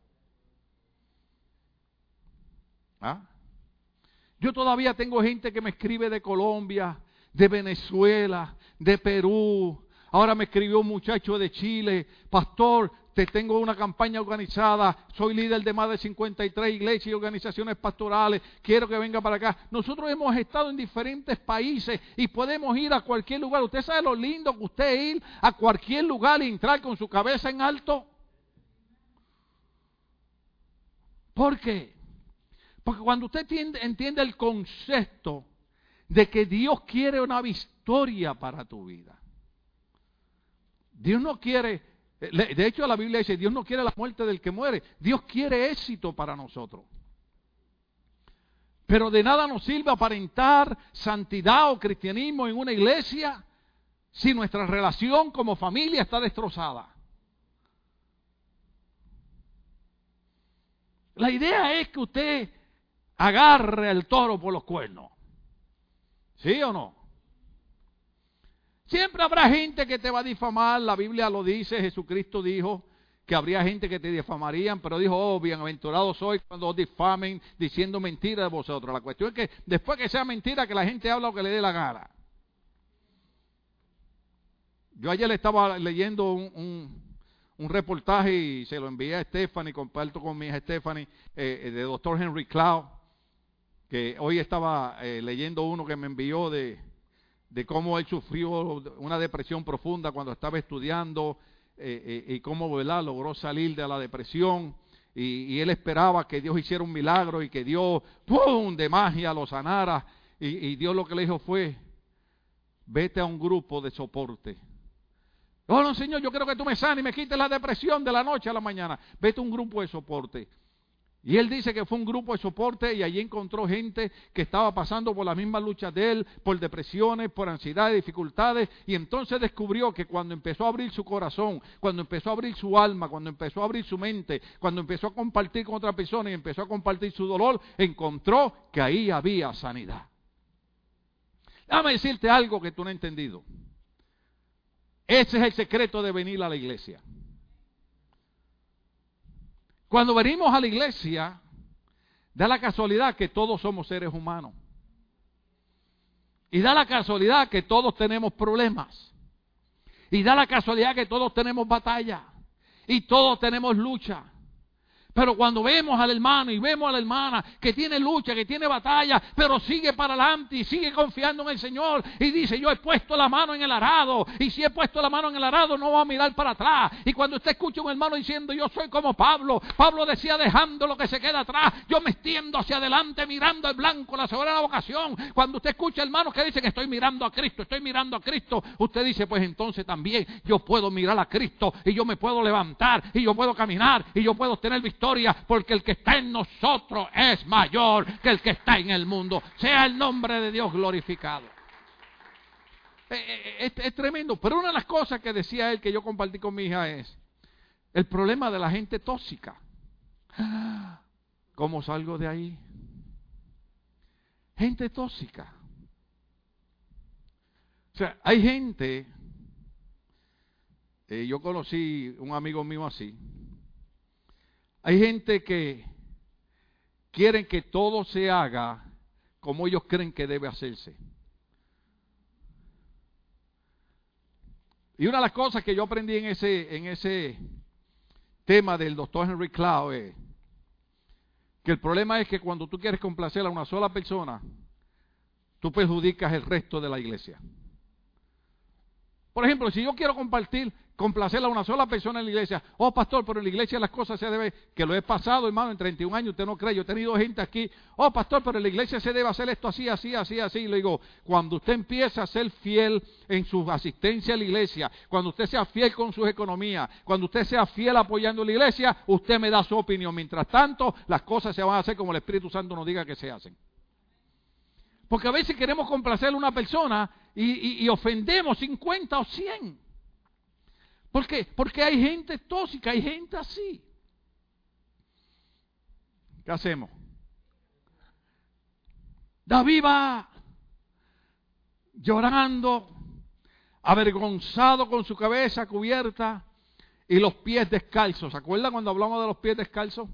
¿Ah? Yo todavía tengo gente que me escribe de Colombia, de Venezuela, de Perú. Ahora me escribió un muchacho de Chile, pastor, tengo una campaña organizada, soy líder de más de 53 iglesias y organizaciones pastorales, quiero que venga para acá. Nosotros hemos estado en diferentes países y podemos ir a cualquier lugar. ¿Usted sabe lo lindo que usted ir a cualquier lugar y entrar con su cabeza en alto? ¿Por qué? Porque cuando usted entiende, el concepto de que Dios quiere una victoria para tu vida. Dios no quiere, de hecho la Biblia dice, Dios no quiere la muerte del que muere, Dios quiere éxito para nosotros. Pero de nada nos sirve aparentar santidad o cristianismo en una iglesia si nuestra relación como familia está destrozada. La idea es que usted agarre el toro por los cuernos. ¿Sí o no? Siempre habrá gente que te va a difamar, la Biblia lo dice, Jesucristo dijo que habría gente que te difamarían, pero dijo, oh, bienaventurado soy cuando os difamen diciendo mentira de vosotros. La cuestión es que después que sea mentira, que la gente habla lo que le dé la gana. Yo ayer le estaba leyendo un, un, reportaje y se lo envié a Stephanie, comparto con mi hija Stephanie, eh, eh, de doctor Henry Cloud que hoy estaba eh, leyendo uno que me envió de, de, cómo él sufrió una depresión profunda cuando estaba estudiando eh, eh, y cómo ¿verdad? logró salir de la depresión. Y, él esperaba que Dios hiciera un milagro y que Dios, ¡pum!, de magia lo sanara. Y, y Dios lo que le dijo fue, vete a un grupo de soporte. Oh, no, Señor, yo quiero que tú me sanes y me quites la depresión de la noche a la mañana. Vete a un grupo de soporte. Y él dice que fue un grupo de soporte y allí encontró gente que estaba pasando por las mismas luchas de él, por depresiones, por ansiedad, dificultades. Y entonces descubrió que cuando empezó a abrir su corazón, cuando empezó a abrir su alma, cuando empezó a abrir su mente, cuando empezó a compartir con otra persona y empezó a compartir su dolor, encontró que ahí había sanidad. Déjame decirte algo que tú no has entendido. Ese es el secreto de venir a la iglesia. Cuando venimos a la iglesia, da la casualidad que todos somos seres humanos. Y da la casualidad que todos tenemos problemas. Y da la casualidad que todos tenemos batalla. Y todos tenemos lucha. Pero cuando vemos al hermano y vemos a la hermana que tiene lucha, que tiene batalla, pero sigue para adelante y sigue confiando en el Señor y dice, yo he puesto la mano en el arado y si he puesto la mano en el arado no va a mirar para atrás. Y cuando usted escucha a un hermano diciendo, yo soy como Pablo, Pablo decía, dejando lo que se queda atrás, yo me extiendo hacia adelante mirando el blanco, la la vocación. Cuando usted escucha hermanos que dicen, estoy mirando a Cristo, estoy mirando a Cristo, usted dice, pues entonces también yo puedo mirar a Cristo y yo me puedo levantar y yo puedo caminar y yo puedo tener victoria porque el que está en nosotros es mayor que el que está en el mundo. Sea el nombre de Dios glorificado. Eh, eh, eh, es, tremendo, pero una de las cosas que decía él que yo compartí con mi hija es el problema de la gente tóxica. ¿Cómo salgo de ahí? Gente tóxica. O sea, hay gente, yo conocí un amigo mío así, hay gente que quieren que todo se haga como ellos creen que debe hacerse. Y una de las cosas que yo aprendí en ese, en ese tema del doctor Henry Cloud es que el problema es que cuando tú quieres complacer a una sola persona, tú perjudicas el resto de la iglesia. Por ejemplo, si yo quiero compartir complacer a una sola persona en la iglesia. Oh, pastor, pero en la iglesia las cosas se deben, que lo he pasado, hermano, en 31 años, usted no cree, yo he tenido gente aquí. Oh, pastor, pero en la iglesia se debe hacer esto así, así, así, así. le digo, cuando usted empieza a ser fiel en su asistencia a la iglesia, cuando usted sea fiel con sus economías, cuando usted sea fiel apoyando la iglesia, usted me da su opinión. Mientras tanto, las cosas se van a hacer como el Espíritu Santo nos diga que se hacen. Porque a veces queremos complacer a una persona y, y ofendemos 50 o 100. ¿Por qué? Porque hay gente tóxica, hay gente así. ¿Qué hacemos? David va llorando, avergonzado con su cabeza cubierta y los pies descalzos. ¿Se acuerdan cuando hablamos de los pies descalzos?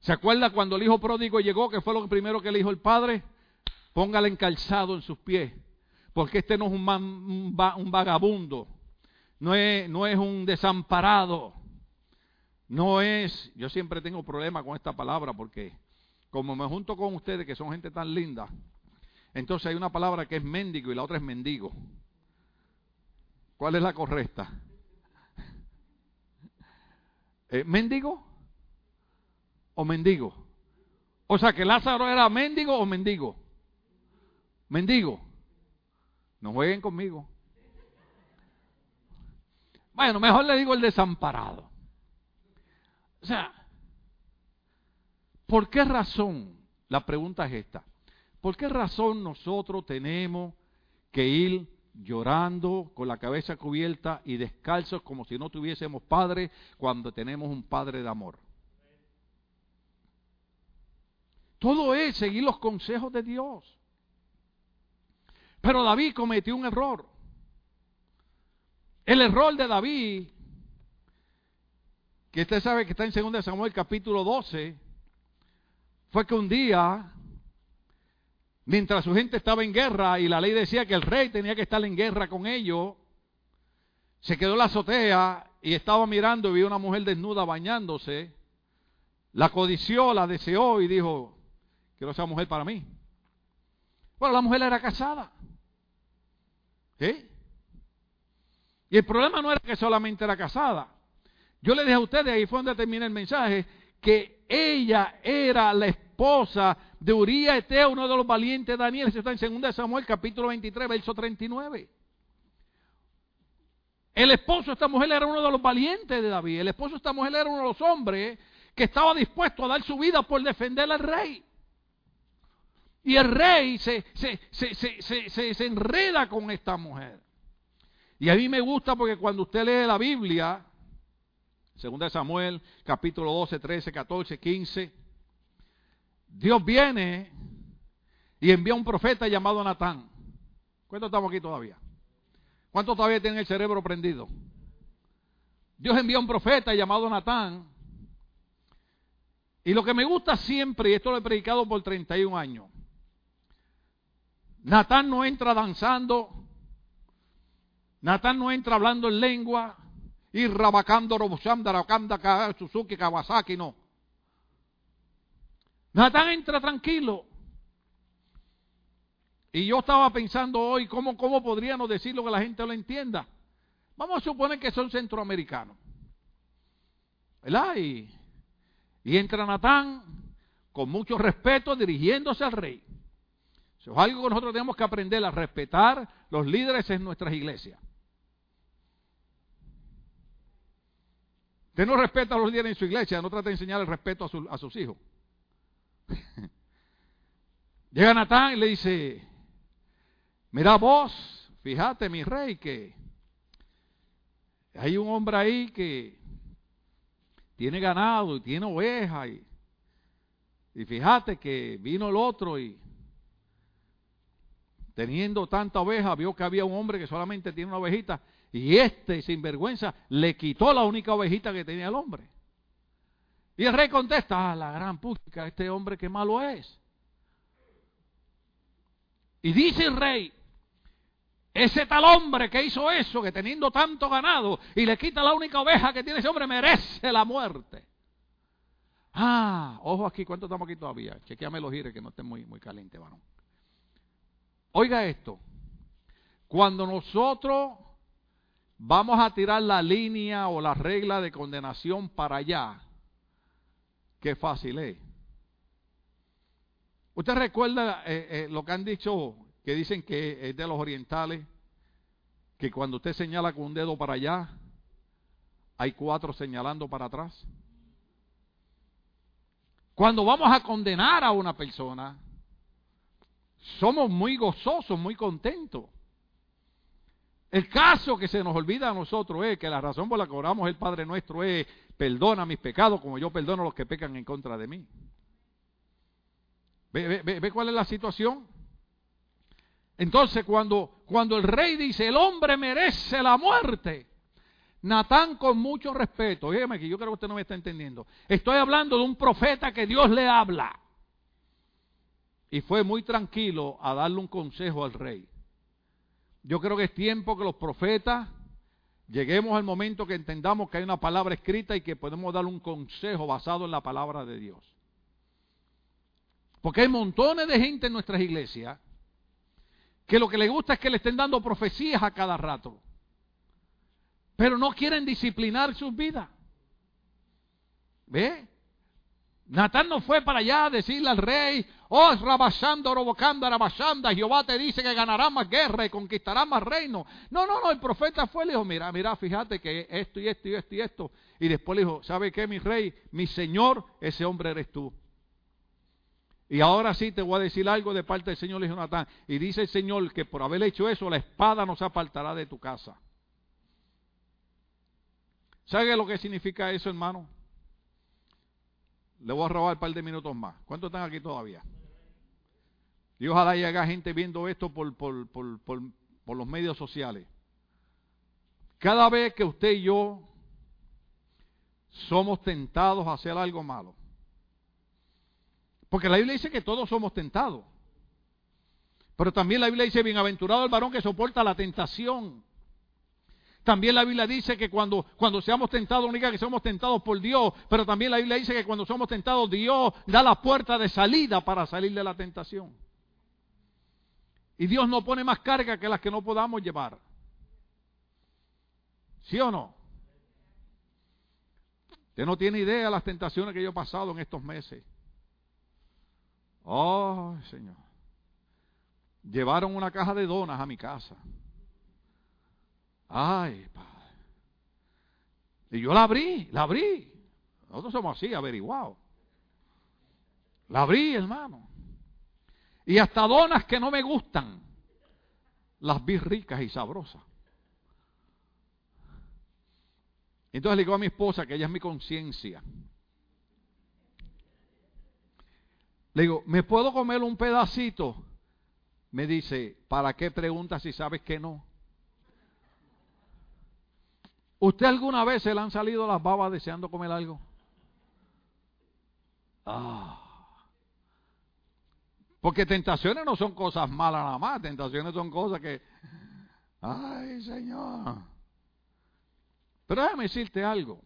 ¿Se acuerda cuando el hijo pródigo llegó, que fue lo primero que le dijo el padre? Póngale encalzado en sus pies, porque este no es un, un vagabundo, no es, no es un desamparado, no es, yo siempre tengo problemas con esta palabra porque como me junto con ustedes que son gente tan linda, entonces hay una palabra que es mendigo y la otra es mendigo. ¿Cuál es la correcta? ¿Eh, ¿Mendigo? o mendigo? O sea, que Lázaro era mendigo o mendigo. Mendigo. No jueguen conmigo. Bueno, mejor le digo el desamparado. O sea, ¿por qué razón? La pregunta es esta. ¿Por qué razón nosotros tenemos que ir llorando con la cabeza cubierta y descalzos como si no tuviésemos padre cuando tenemos un padre de amor? Todo es seguir los consejos de Dios. Pero David cometió un error. El error de David, que usted sabe que está en 2 Samuel capítulo 12, fue que un día, mientras su gente estaba en guerra y la ley decía que el rey tenía que estar en guerra con ellos, se quedó en la azotea y estaba mirando y vio una mujer desnuda bañándose, la codició, la deseó y dijo, quiero esa mujer para mí. Bueno, la mujer era casada. ¿Sí? Y el problema no era que solamente era casada. Yo le dije a ustedes, ahí fue donde termina el mensaje, que ella era la esposa de Uría Eteo, uno de los valientes Daniel. Eso está en 2 Samuel, capítulo 23, verso 39. El esposo de esta mujer era uno de los valientes de David. El esposo de esta mujer era uno de los hombres que estaba dispuesto a dar su vida por defender al rey. Y el rey se, se, se, se, enreda con esta mujer. Y a mí me gusta porque cuando usted lee la Biblia, segunda de Samuel, capítulo 12, 13, 14, 15, Dios viene y envía un profeta llamado Natán. ¿Cuántos estamos aquí todavía? ¿Cuántos todavía tienen el cerebro prendido? Dios envía un profeta llamado Natán. Y lo que me gusta siempre, y esto lo he predicado por 31 años, Natán no entra danzando. Natán no entra hablando en lengua. Y rabacando, robusham, darakanda, Suzuki, Kawasaki, no. Natán entra tranquilo. Y yo estaba pensando hoy, ¿cómo, ¿cómo podríamos decirlo que la gente lo entienda? Vamos a suponer que son centroamericanos. ¿Verdad? Y, y entra Natán con mucho respeto dirigiéndose al rey. Eso es algo que nosotros tenemos que aprender a respetar los líderes en nuestras iglesias. Usted no respeta a los líderes en su iglesia, no trata de enseñar el respeto a, a sus hijos. Llega Natán y le dice, mira vos, fíjate mi rey, que hay un hombre ahí que tiene ganado y tiene ovejas y, y fíjate que vino el otro y teniendo tanta oveja, vio que había un hombre que solamente tiene una ovejita y este, sin vergüenza, le quitó la única ovejita que tenía el hombre. Y el rey contesta, ah, la gran puta, este hombre que malo es. Y dice el rey, ese tal hombre que hizo eso, que teniendo tanto ganado y le quita la única oveja que tiene ese hombre, merece la muerte. Ah, ojo aquí, ¿cuánto estamos aquí todavía? Chequeame los gires que no estén muy, muy caliente, varón. Oiga esto, cuando nosotros vamos a tirar la línea o la regla de condenación para allá, qué fácil es. ¿Usted recuerda eh, eh, lo que han dicho, que dicen que es de los orientales, que cuando usted señala con un dedo para allá, hay cuatro señalando para atrás? Cuando vamos a condenar a una persona, somos muy gozosos, muy contentos. El caso que se nos olvida a nosotros es que la razón por la que oramos el Padre nuestro es perdona mis pecados como yo perdono a los que pecan en contra de mí. ¿Ve, cuál es la situación? Entonces cuando, cuando el rey dice el hombre merece la muerte, Natán con mucho respeto, dígame que yo creo que usted no me está entendiendo, estoy hablando de un profeta que Dios le habla y fue muy tranquilo a darle un consejo al rey. Yo creo que es tiempo que los profetas lleguemos al momento que entendamos que hay una palabra escrita y que podemos darle un consejo basado en la palabra de Dios. Porque hay montones de gente en nuestras iglesias que lo que les gusta es que le estén dando profecías a cada rato, pero no quieren disciplinar sus vidas. ¿Ve? Natán no fue para allá a decirle al rey, oh, rabashando, robocando, arabashanda, Jehová te dice que ganará más guerra y conquistará más reino. No, no, no, el profeta fue y le dijo, mira, mira, fíjate que esto y esto y esto y esto. Y después le dijo, ¿sabe qué, mi rey? Mi señor, ese hombre eres tú. Y ahora sí te voy a decir algo de parte del Señor, le dijo Natán. Y dice el Señor que por haber hecho eso, la espada no se apartará de tu casa. ¿Sabe lo que significa eso, hermano? Le voy a robar un par de minutos más. ¿Cuántos están aquí todavía? Y ojalá haya gente viendo esto por, los medios sociales. Cada vez que usted y yo somos tentados a hacer algo malo, porque la Biblia dice que todos somos tentados, pero también la Biblia dice, bienaventurado el varón que soporta la tentación. También la Biblia dice que cuando, cuando seamos tentados, no diga que somos tentados por Dios, pero también la Biblia dice que cuando somos tentados, Dios da la puerta de salida para salir de la tentación. Y Dios no pone más carga que las que no podamos llevar. ¿Sí o no? Usted no tiene idea de las tentaciones que yo he pasado en estos meses. Oh, Señor. Llevaron una caja de donas a mi casa. Ay, Padre. Y yo la abrí, la abrí. Nosotros somos así, averiguados. La abrí, hermano. Y hasta donas que no me gustan, las vi ricas y sabrosas. Entonces le digo a mi esposa, que ella es mi conciencia. Le digo, ¿me puedo comer un pedacito? Me dice, ¿para qué preguntas si sabes que no? ¿Usted alguna vez se le han salido las babas deseando comer algo? Ah. Porque tentaciones no son cosas malas nada más, tentaciones son cosas que, ay Señor. Pero déjame decirte algo.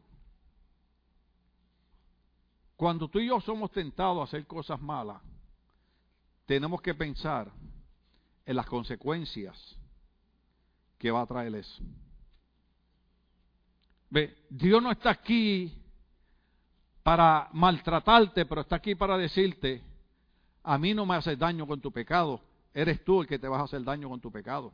Cuando tú y yo somos tentados a hacer cosas malas, tenemos que pensar en las consecuencias que va a traer eso. Ve, Dios no está aquí para maltratarte, pero está aquí para decirte, a mí no me haces daño con tu pecado, eres tú el que te vas a hacer daño con tu pecado.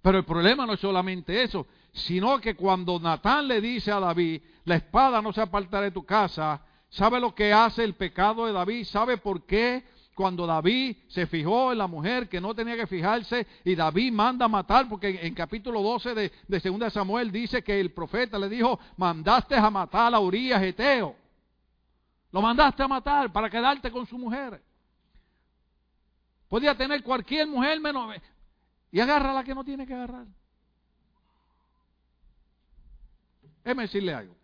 Pero el problema no es solamente eso, sino que cuando Natán le dice a David, la espada no se apartará de tu casa, ¿sabe lo que hace el pecado de David? ¿Sabe por qué cuando David se fijó en la mujer que no tenía que fijarse y David manda a matar, porque en, capítulo 12 de, de 2 Samuel dice que el profeta le dijo, mandaste a matar a Urias Eteo. Lo mandaste a matar para quedarte con su mujer. Podía tener cualquier mujer menos... Y agarra la que no tiene que agarrar. Déjeme decirle algo.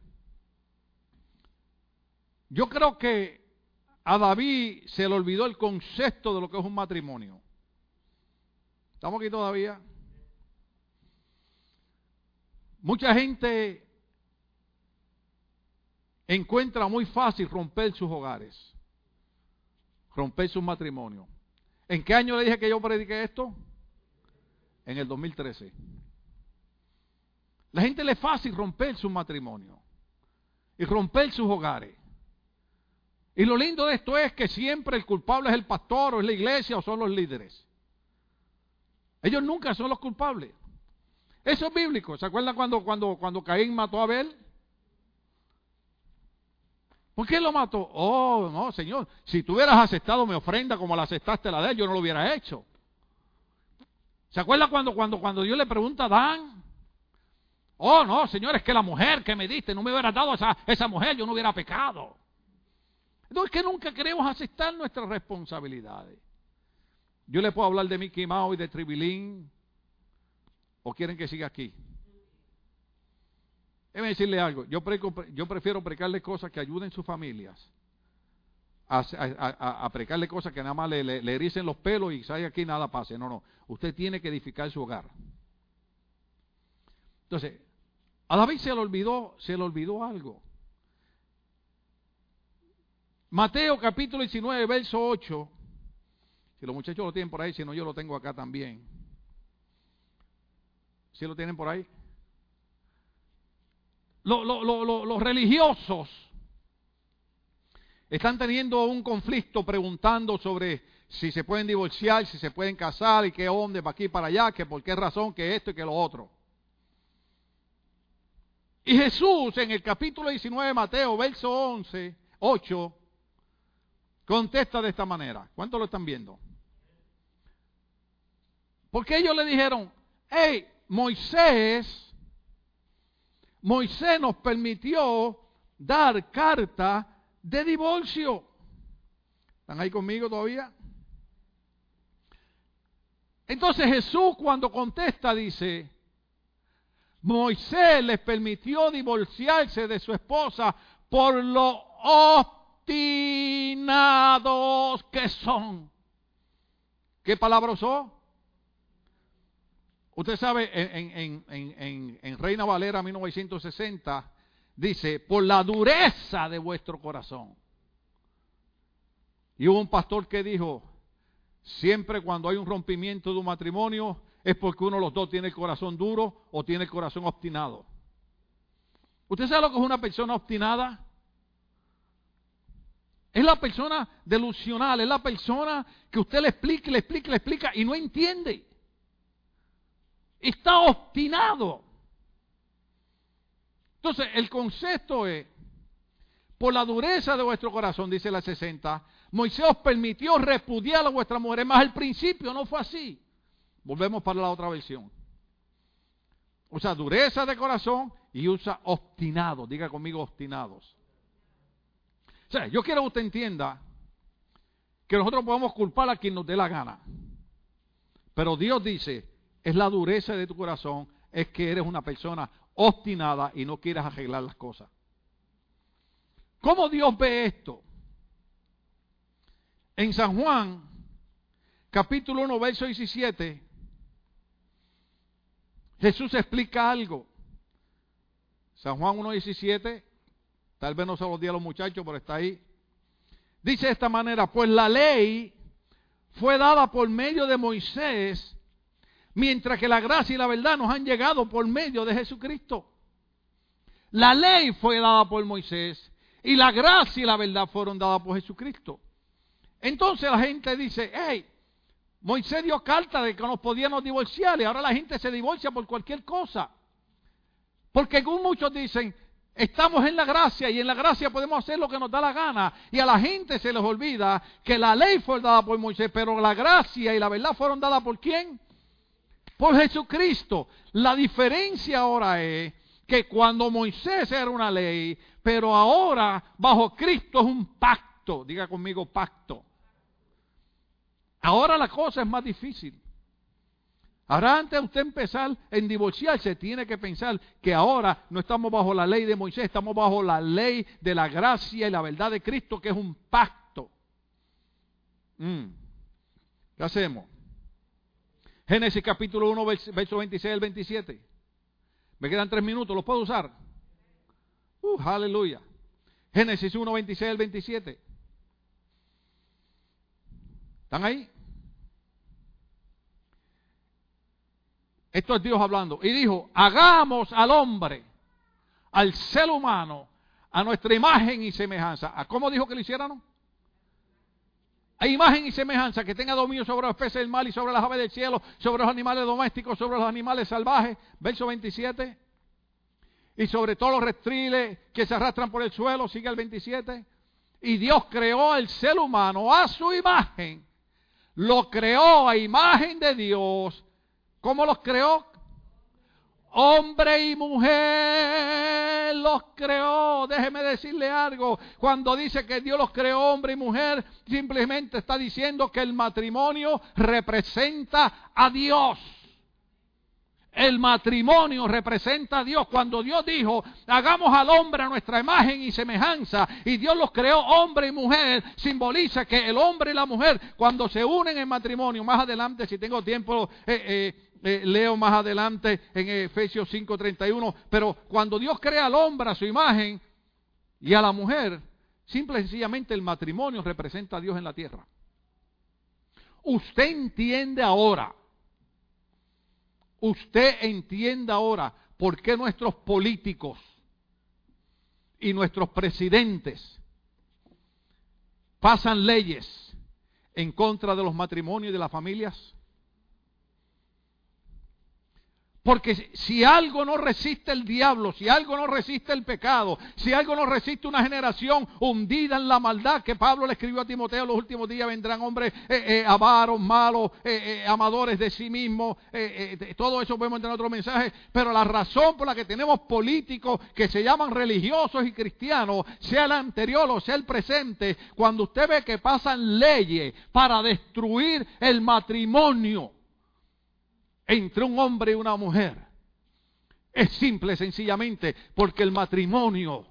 Yo creo que a David se le olvidó el concepto de lo que es un matrimonio. ¿Estamos aquí todavía? Mucha gente encuentra muy fácil romper sus hogares, romper sus matrimonios. ¿En qué año le dije que yo prediqué esto? En el 2013. La gente le es fácil romper su matrimonio y romper sus hogares. Y lo lindo de esto es que siempre el culpable es el pastor o es la iglesia o son los líderes. Ellos nunca son los culpables. Eso es bíblico. ¿Se acuerdan cuando, cuando, cuando Caín mató a Abel? ¿Por qué lo mató? Oh, no, Señor. Si tú hubieras aceptado mi ofrenda como la aceptaste la de él, yo no lo hubiera hecho. ¿Se acuerda cuando, cuando, cuando Dios le pregunta a Adán? Oh, no, Señor, es que la mujer que me diste no me hubiera dado esa, esa mujer, yo no hubiera pecado. Entonces, que nunca queremos aceptar nuestras responsabilidades. Yo le puedo hablar de Mickey Mouse y de Tribilín. ¿O quieren que siga aquí? Déjeme decirle algo. Yo, yo prefiero precarle cosas que ayuden sus familias. A, a, cosas que nada más le, le, ericen los pelos y salga aquí nada pase. No, no. Usted tiene que edificar su hogar. Entonces, a David se le olvidó, se le olvidó algo. Mateo capítulo 19, verso 8. Si los muchachos lo tienen por ahí, si no yo lo tengo acá también. ¿Si lo tienen por ahí? Los religiosos están teniendo un conflicto preguntando sobre si se pueden divorciar, si se pueden casar y qué onda, para aquí para allá, que por qué razón, que esto y que lo otro. Y Jesús en el capítulo 19 de Mateo, verso 11, 8, contesta de esta manera. ¿Cuántos lo están viendo? Porque ellos le dijeron, hey, Moisés, Moisés nos permitió dar carta de divorcio. ¿Están ahí conmigo todavía? Entonces Jesús cuando contesta dice, Moisés les permitió divorciarse de su esposa por lo obstinados que son. ¿Qué palabra usó? Usted sabe, en, Reina Valera 1960 dice, por la dureza de vuestro corazón. Y hubo un pastor que dijo, siempre cuando hay un rompimiento de un matrimonio es porque uno de los dos tiene el corazón duro o tiene el corazón obstinado. ¿Usted sabe lo que es una persona obstinada? Es la persona delusional, es la persona que usted le explica, le explica, le explica y no entiende está obstinado. Entonces, el concepto es, por la dureza de vuestro corazón, dice la 60, Moisés os permitió repudiar a vuestra mujer, más al principio no fue así. Volvemos para la otra versión. Usa dureza de corazón y usa obstinado. Diga conmigo obstinados. O sea, yo quiero que usted entienda que nosotros podemos culpar a quien nos dé la gana. Pero Dios dice, es la dureza de tu corazón, es que eres una persona obstinada y no quieres arreglar las cosas. ¿Cómo Dios ve esto? En San Juan, capítulo 1, verso 17, Jesús explica algo. San Juan 1, 17, tal vez no se los di a los muchachos, pero está ahí. Dice de esta manera, pues la ley fue dada por medio de Moisés mientras que la gracia y la verdad nos han llegado por medio de Jesucristo. La ley fue dada por Moisés y la gracia y la verdad fueron dadas por Jesucristo. Entonces la gente dice, hey, Moisés dio carta de que nos podíamos divorciar y ahora la gente se divorcia por cualquier cosa. Porque muchos dicen, estamos en la gracia y en la gracia podemos hacer lo que nos da la gana. Y a la gente se les olvida que la ley fue dada por Moisés, pero la gracia y la verdad fueron dadas por quién? Por Jesucristo. La diferencia ahora es que cuando Moisés era una ley, pero ahora bajo Cristo es un pacto. Diga conmigo pacto. Ahora la cosa es más difícil. Ahora antes de usted empezar en divorciarse, tiene que pensar que ahora no estamos bajo la ley de Moisés, estamos bajo la ley de la gracia y la verdad de Cristo, que es un pacto. Mm. ¿Qué hacemos? Génesis capítulo 1, verso 26 al 27. Me quedan tres minutos, ¿los puedo usar? Uh, aleluya. Génesis 1, 26 al 27. ¿Están ahí? Esto es Dios hablando. Y dijo, hagamos al hombre, al ser humano, a nuestra imagen y semejanza. ¿A cómo dijo que lo hicieran? A imagen y semejanza, que tenga dominio sobre los peces del mar y sobre las aves del cielo, sobre los animales domésticos, sobre los animales salvajes. Verso 27. Y sobre todos los reptiles que se arrastran por el suelo, sigue el 27. Y Dios creó al ser humano a su imagen. Lo creó a imagen de Dios. ¿Cómo los creó? Hombre y mujer los creó. Déjeme decirle algo. Cuando dice que Dios los creó hombre y mujer, simplemente está diciendo que el matrimonio representa a Dios. El matrimonio representa a Dios. Cuando Dios dijo, hagamos al hombre a nuestra imagen y semejanza, y Dios los creó hombre y mujer, simboliza que el hombre y la mujer, cuando se unen en matrimonio, más adelante, si tengo tiempo, eh, eh, eh, leo más adelante en Efesios 5:31, pero cuando Dios crea al hombre a su imagen y a la mujer, simple y sencillamente el matrimonio representa a Dios en la tierra. Usted entiende ahora, usted entiende ahora por qué nuestros políticos y nuestros presidentes pasan leyes en contra de los matrimonios y de las familias. Porque si algo no resiste el diablo, si algo no resiste el pecado, si algo no resiste una generación hundida en la maldad, que Pablo le escribió a Timoteo, los últimos días vendrán hombres eh, eh, avaros, malos, eh, amadores de sí mismos, todo eso podemos entrar en otro mensaje, pero la razón por la que tenemos políticos que se llaman religiosos y cristianos, sea el anterior o sea el presente, cuando usted ve que pasan leyes para destruir el matrimonio, entre un hombre y una mujer. Es simple, sencillamente, porque el matrimonio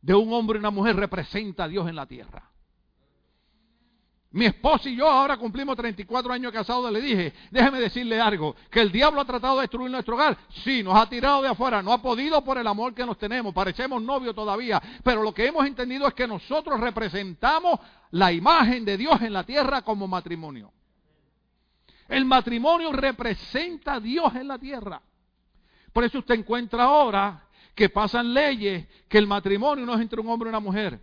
de un hombre y una mujer representa a Dios en la tierra. Mi esposa y yo ahora cumplimos 34 años casados, le dije, déjeme decirle algo, que el diablo ha tratado de destruir nuestro hogar, sí, nos ha tirado de afuera, no ha podido por el amor que nos tenemos, parecemos novios todavía, pero lo que hemos entendido es que nosotros representamos la imagen de Dios en la tierra como matrimonio. El matrimonio representa a Dios en la tierra. Por eso usted encuentra ahora que pasan leyes que el matrimonio no es entre un hombre y una mujer.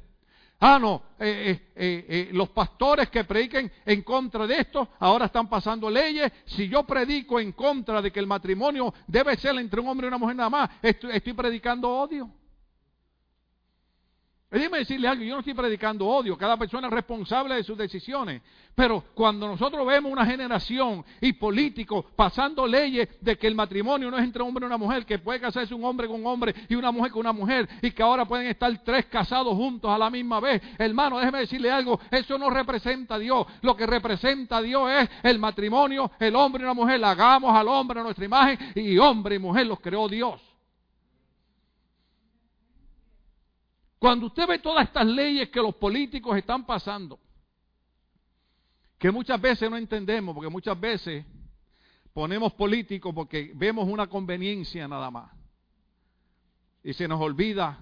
Ah, no, eh, eh, eh, los pastores que prediquen en contra de esto ahora están pasando leyes. Si yo predico en contra de que el matrimonio debe ser entre un hombre y una mujer nada más, estoy predicando odio. Déjeme decirle algo, yo no estoy predicando odio, cada persona es responsable de sus decisiones, pero cuando nosotros vemos una generación y políticos pasando leyes de que el matrimonio no es entre hombre y una mujer, que puede casarse un hombre con un hombre y una mujer con una mujer, y que ahora pueden estar tres casados juntos a la misma vez, hermano, déjeme decirle algo, eso no representa a Dios, lo que representa a Dios es el matrimonio, el hombre y una mujer, hagamos al hombre a nuestra imagen, y hombre y mujer los creó Dios. Cuando usted ve todas estas leyes que los políticos están pasando, que muchas veces no entendemos, porque muchas veces ponemos políticos porque vemos una conveniencia nada más. Y se nos olvida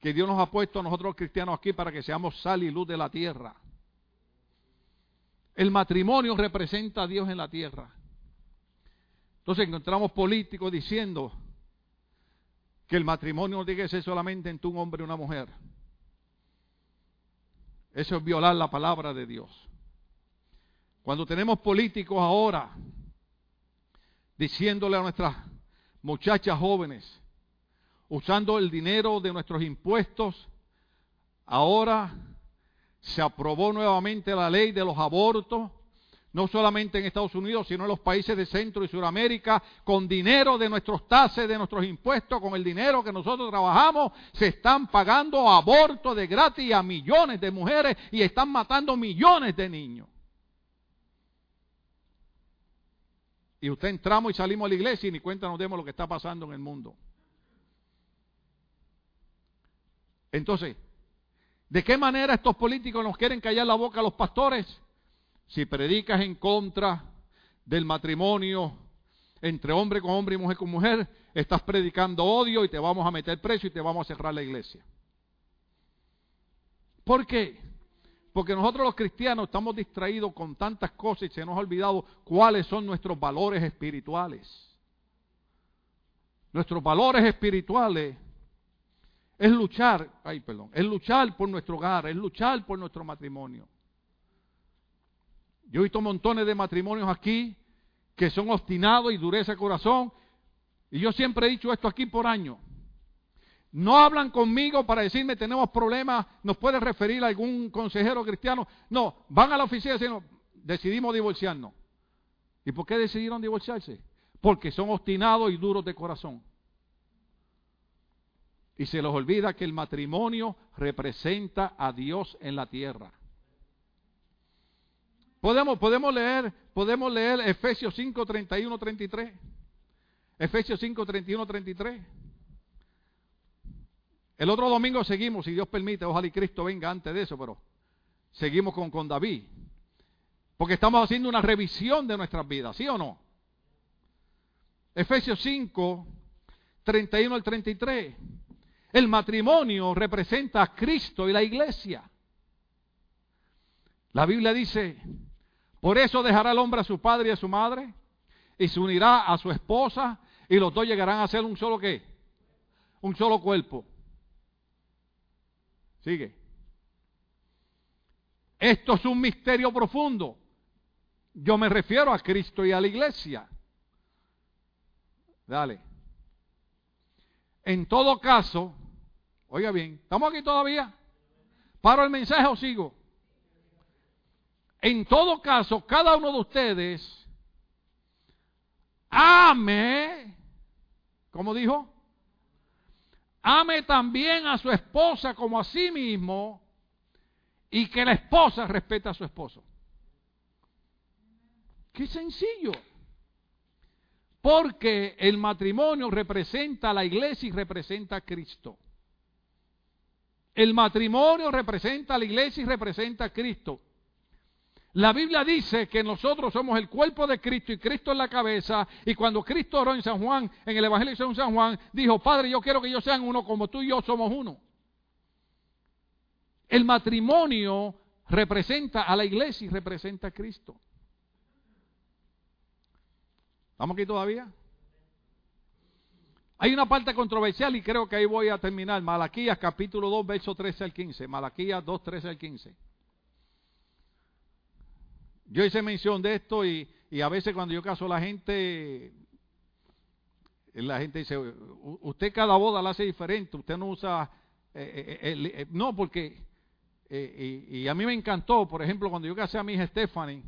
que Dios nos ha puesto a nosotros cristianos aquí para que seamos sal y luz de la tierra. El matrimonio representa a Dios en la tierra. Entonces encontramos políticos diciendo, que el matrimonio ser solamente entre un hombre y una mujer. Eso es violar la palabra de Dios. Cuando tenemos políticos ahora diciéndole a nuestras muchachas jóvenes, usando el dinero de nuestros impuestos, ahora se aprobó nuevamente la ley de los abortos, no solamente en Estados Unidos, sino en los países de Centro y Sudamérica, con dinero de nuestros tases, de nuestros impuestos, con el dinero que nosotros trabajamos, se están pagando abortos de gratis a millones de mujeres y están matando millones de niños. Y usted entramos y salimos a la iglesia y ni cuenta nos demos lo que está pasando en el mundo. Entonces, ¿de qué manera estos políticos nos quieren callar la boca a los pastores? Si predicas en contra del matrimonio entre hombre con hombre y mujer con mujer, estás predicando odio y te vamos a meter preso y te vamos a cerrar la iglesia. ¿Por qué? Porque nosotros los cristianos estamos distraídos con tantas cosas y se nos ha olvidado cuáles son nuestros valores espirituales. Nuestros valores espirituales es luchar, ay, perdón, es luchar por nuestro hogar, es luchar por nuestro matrimonio. Yo he visto montones de matrimonios aquí que son obstinados y dureza de corazón. Y yo siempre he dicho esto aquí por año. No hablan conmigo para decirme tenemos problemas, nos puede referir a algún consejero cristiano. No, van a la oficina y decidimos divorciarnos. ¿Y por qué decidieron divorciarse? Porque son obstinados y duros de corazón. Y se les olvida que el matrimonio representa a Dios en la tierra. Podemos, podemos leer, podemos leer Efesios 5, 31, 33. Efesios 5, 31, 33. El otro domingo seguimos, si Dios permite, ojalá y Cristo venga antes de eso, pero seguimos con, con David. Porque estamos haciendo una revisión de nuestras vidas, ¿sí o no? Efesios 5, 31 al 33. El matrimonio representa a Cristo y la iglesia. La Biblia dice, por eso dejará el hombre a su padre y a su madre y se unirá a su esposa y los dos llegarán a ser un solo qué? Un solo cuerpo. Sigue. Esto es un misterio profundo. Yo me refiero a Cristo y a la iglesia. Dale. En todo caso, oiga bien, ¿estamos aquí todavía? ¿Paro el mensaje o sigo? En todo caso, cada uno de ustedes ame, ¿cómo dijo? Ame también a su esposa como a sí mismo y que la esposa respete a su esposo. Qué sencillo. Porque el matrimonio representa a la iglesia y representa a Cristo. El matrimonio representa a la iglesia y representa a Cristo. La Biblia dice que nosotros somos el cuerpo de Cristo y Cristo es la cabeza. Y cuando Cristo oró en San Juan, en el Evangelio de San Juan, dijo, Padre, yo quiero que ellos sean uno como tú y yo somos uno. El matrimonio representa a la iglesia y representa a Cristo. ¿Estamos aquí todavía? Hay una parte controversial y creo que ahí voy a terminar. Malaquías capítulo 2, verso 13 al 15. Malaquías 2, 13 al 15. Yo hice mención de esto y, a veces cuando yo caso a la gente, la gente dice, usted cada boda la hace diferente, usted no usa... Eh, eh, eh, no, porque... Y, y, a mí me encantó, por ejemplo, cuando yo casé a mi hija Stephanie,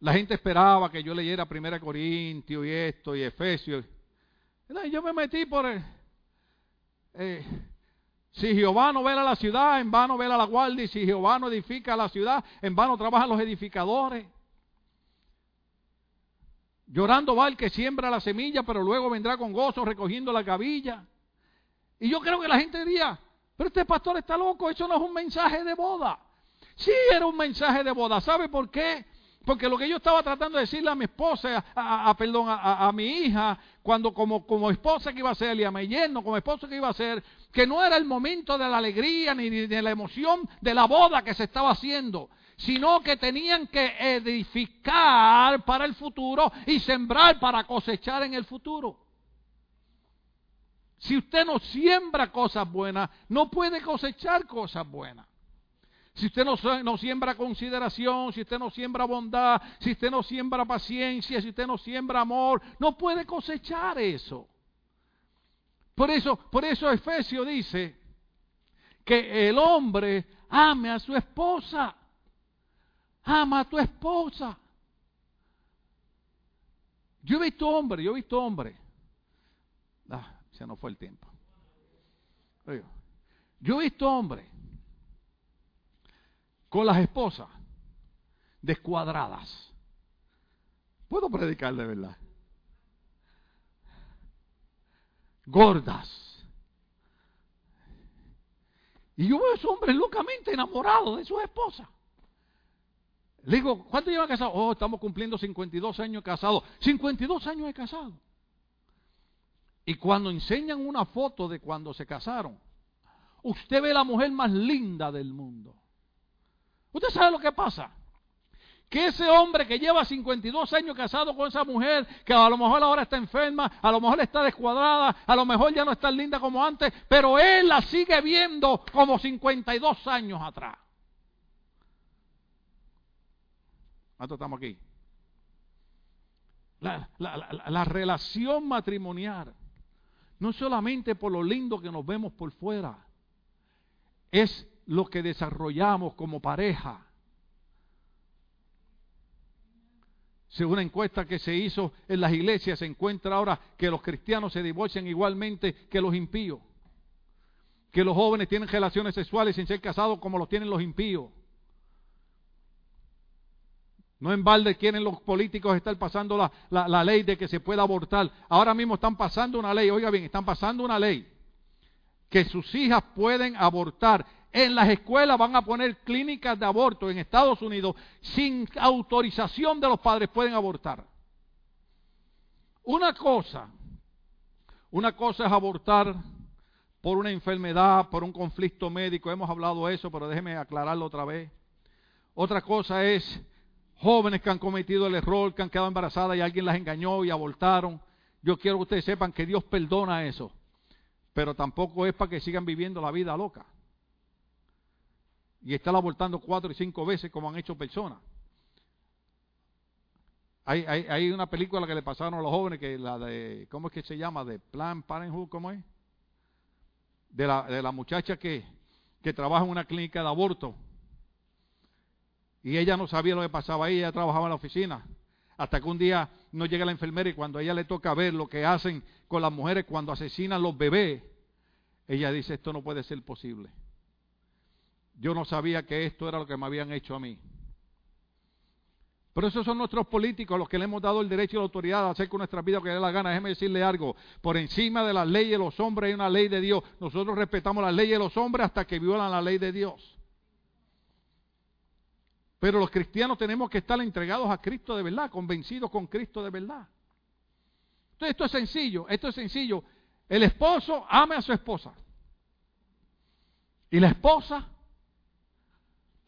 la gente esperaba que yo leyera Primera Corintios y esto y Efesios. Y yo me metí por el, eh, si Jehová no vela la ciudad, en vano vela la guardia. Y si Jehová no edifica la ciudad, en vano trabajan los edificadores. Llorando va el que siembra la semilla, pero luego vendrá con gozo recogiendo la gavilla. Y yo creo que la gente diría, pero este pastor está loco, eso no es un mensaje de boda. Sí era un mensaje de boda. ¿Sabe por qué? Porque lo que yo estaba tratando de decirle a mi esposa, a, perdón, a, mi hija, cuando como, como esposa que iba a ser, y a mi yerno como esposa que iba a ser, que no era el momento de la alegría ni de la emoción de la boda que se estaba haciendo, sino que tenían que edificar para el futuro y sembrar para cosechar en el futuro. Si usted no siembra cosas buenas, no puede cosechar cosas buenas si usted no, siembra consideración, si usted no siembra bondad, si usted no siembra paciencia, si usted no siembra amor, no puede cosechar eso. Por eso, por eso Efesio dice que el hombre ame a su esposa. Ama a tu esposa. Yo he visto hombre, yo he visto hombre. Ah, se nos fue el tiempo. Yo he visto hombre con las esposas descuadradas. Puedo predicar de verdad. Gordas. Y yo veo a esos hombres locamente enamorados de sus esposas. Le digo, ¿cuánto lleva casado? Oh, estamos cumpliendo 52 años casados. 52 años de casado. Y cuando enseñan una foto de cuando se casaron, usted ve la mujer más linda del mundo. ¿Usted sabe lo que pasa? Que ese hombre que lleva 52 años casado con esa mujer, que a lo mejor ahora está enferma, a lo mejor está descuadrada, a lo mejor ya no está linda como antes, pero él la sigue viendo como 52 años atrás. ¿Cuánto estamos aquí? La, la relación matrimonial, no solamente por lo lindo que nos vemos por fuera, es lo que desarrollamos como pareja. Según una encuesta que se hizo en las iglesias, se encuentra ahora que los cristianos se divorcian igualmente que los impíos. Que los jóvenes tienen relaciones sexuales sin ser casados como los tienen los impíos. No en balde quieren los políticos estar pasando la, la, la, ley de que se pueda abortar. Ahora mismo están pasando una ley, oiga bien, están pasando una ley que sus hijas pueden abortar en las escuelas van a poner clínicas de aborto en Estados Unidos sin autorización de los padres pueden abortar. Una cosa, una cosa es abortar por una enfermedad, por un conflicto médico, hemos hablado eso, pero déjeme aclararlo otra vez. Otra cosa es jóvenes que han cometido el error, que han quedado embarazadas y alguien las engañó y abortaron. Yo quiero que ustedes sepan que Dios perdona eso, pero tampoco es para que sigan viviendo la vida loca. Y está abortando cuatro y cinco veces como han hecho personas. Hay, hay, hay, una película que le pasaron a los jóvenes, que la de, ¿cómo es que se llama? De Plan Parenthood, ¿cómo es? De la, de la muchacha que, que trabaja en una clínica de aborto. Y ella no sabía lo que pasaba ahí, ella trabajaba en la oficina. Hasta que un día no llega la enfermera y cuando a ella le toca ver lo que hacen con las mujeres cuando asesinan los bebés, ella dice, esto no puede ser posible. Yo no sabía que esto era lo que me habían hecho a mí. Pero esos son nuestros políticos, los que le hemos dado el derecho y la autoridad de hacer con nuestra vida lo que dé la gana. Déjeme decirle algo. Por encima de las leyes de los hombres hay una ley de Dios. Nosotros respetamos las leyes de los hombres hasta que violan la ley de Dios. Pero los cristianos tenemos que estar entregados a Cristo de verdad, convencidos con Cristo de verdad. Entonces esto es sencillo, esto es sencillo. El esposo ame a su esposa. Y la esposa,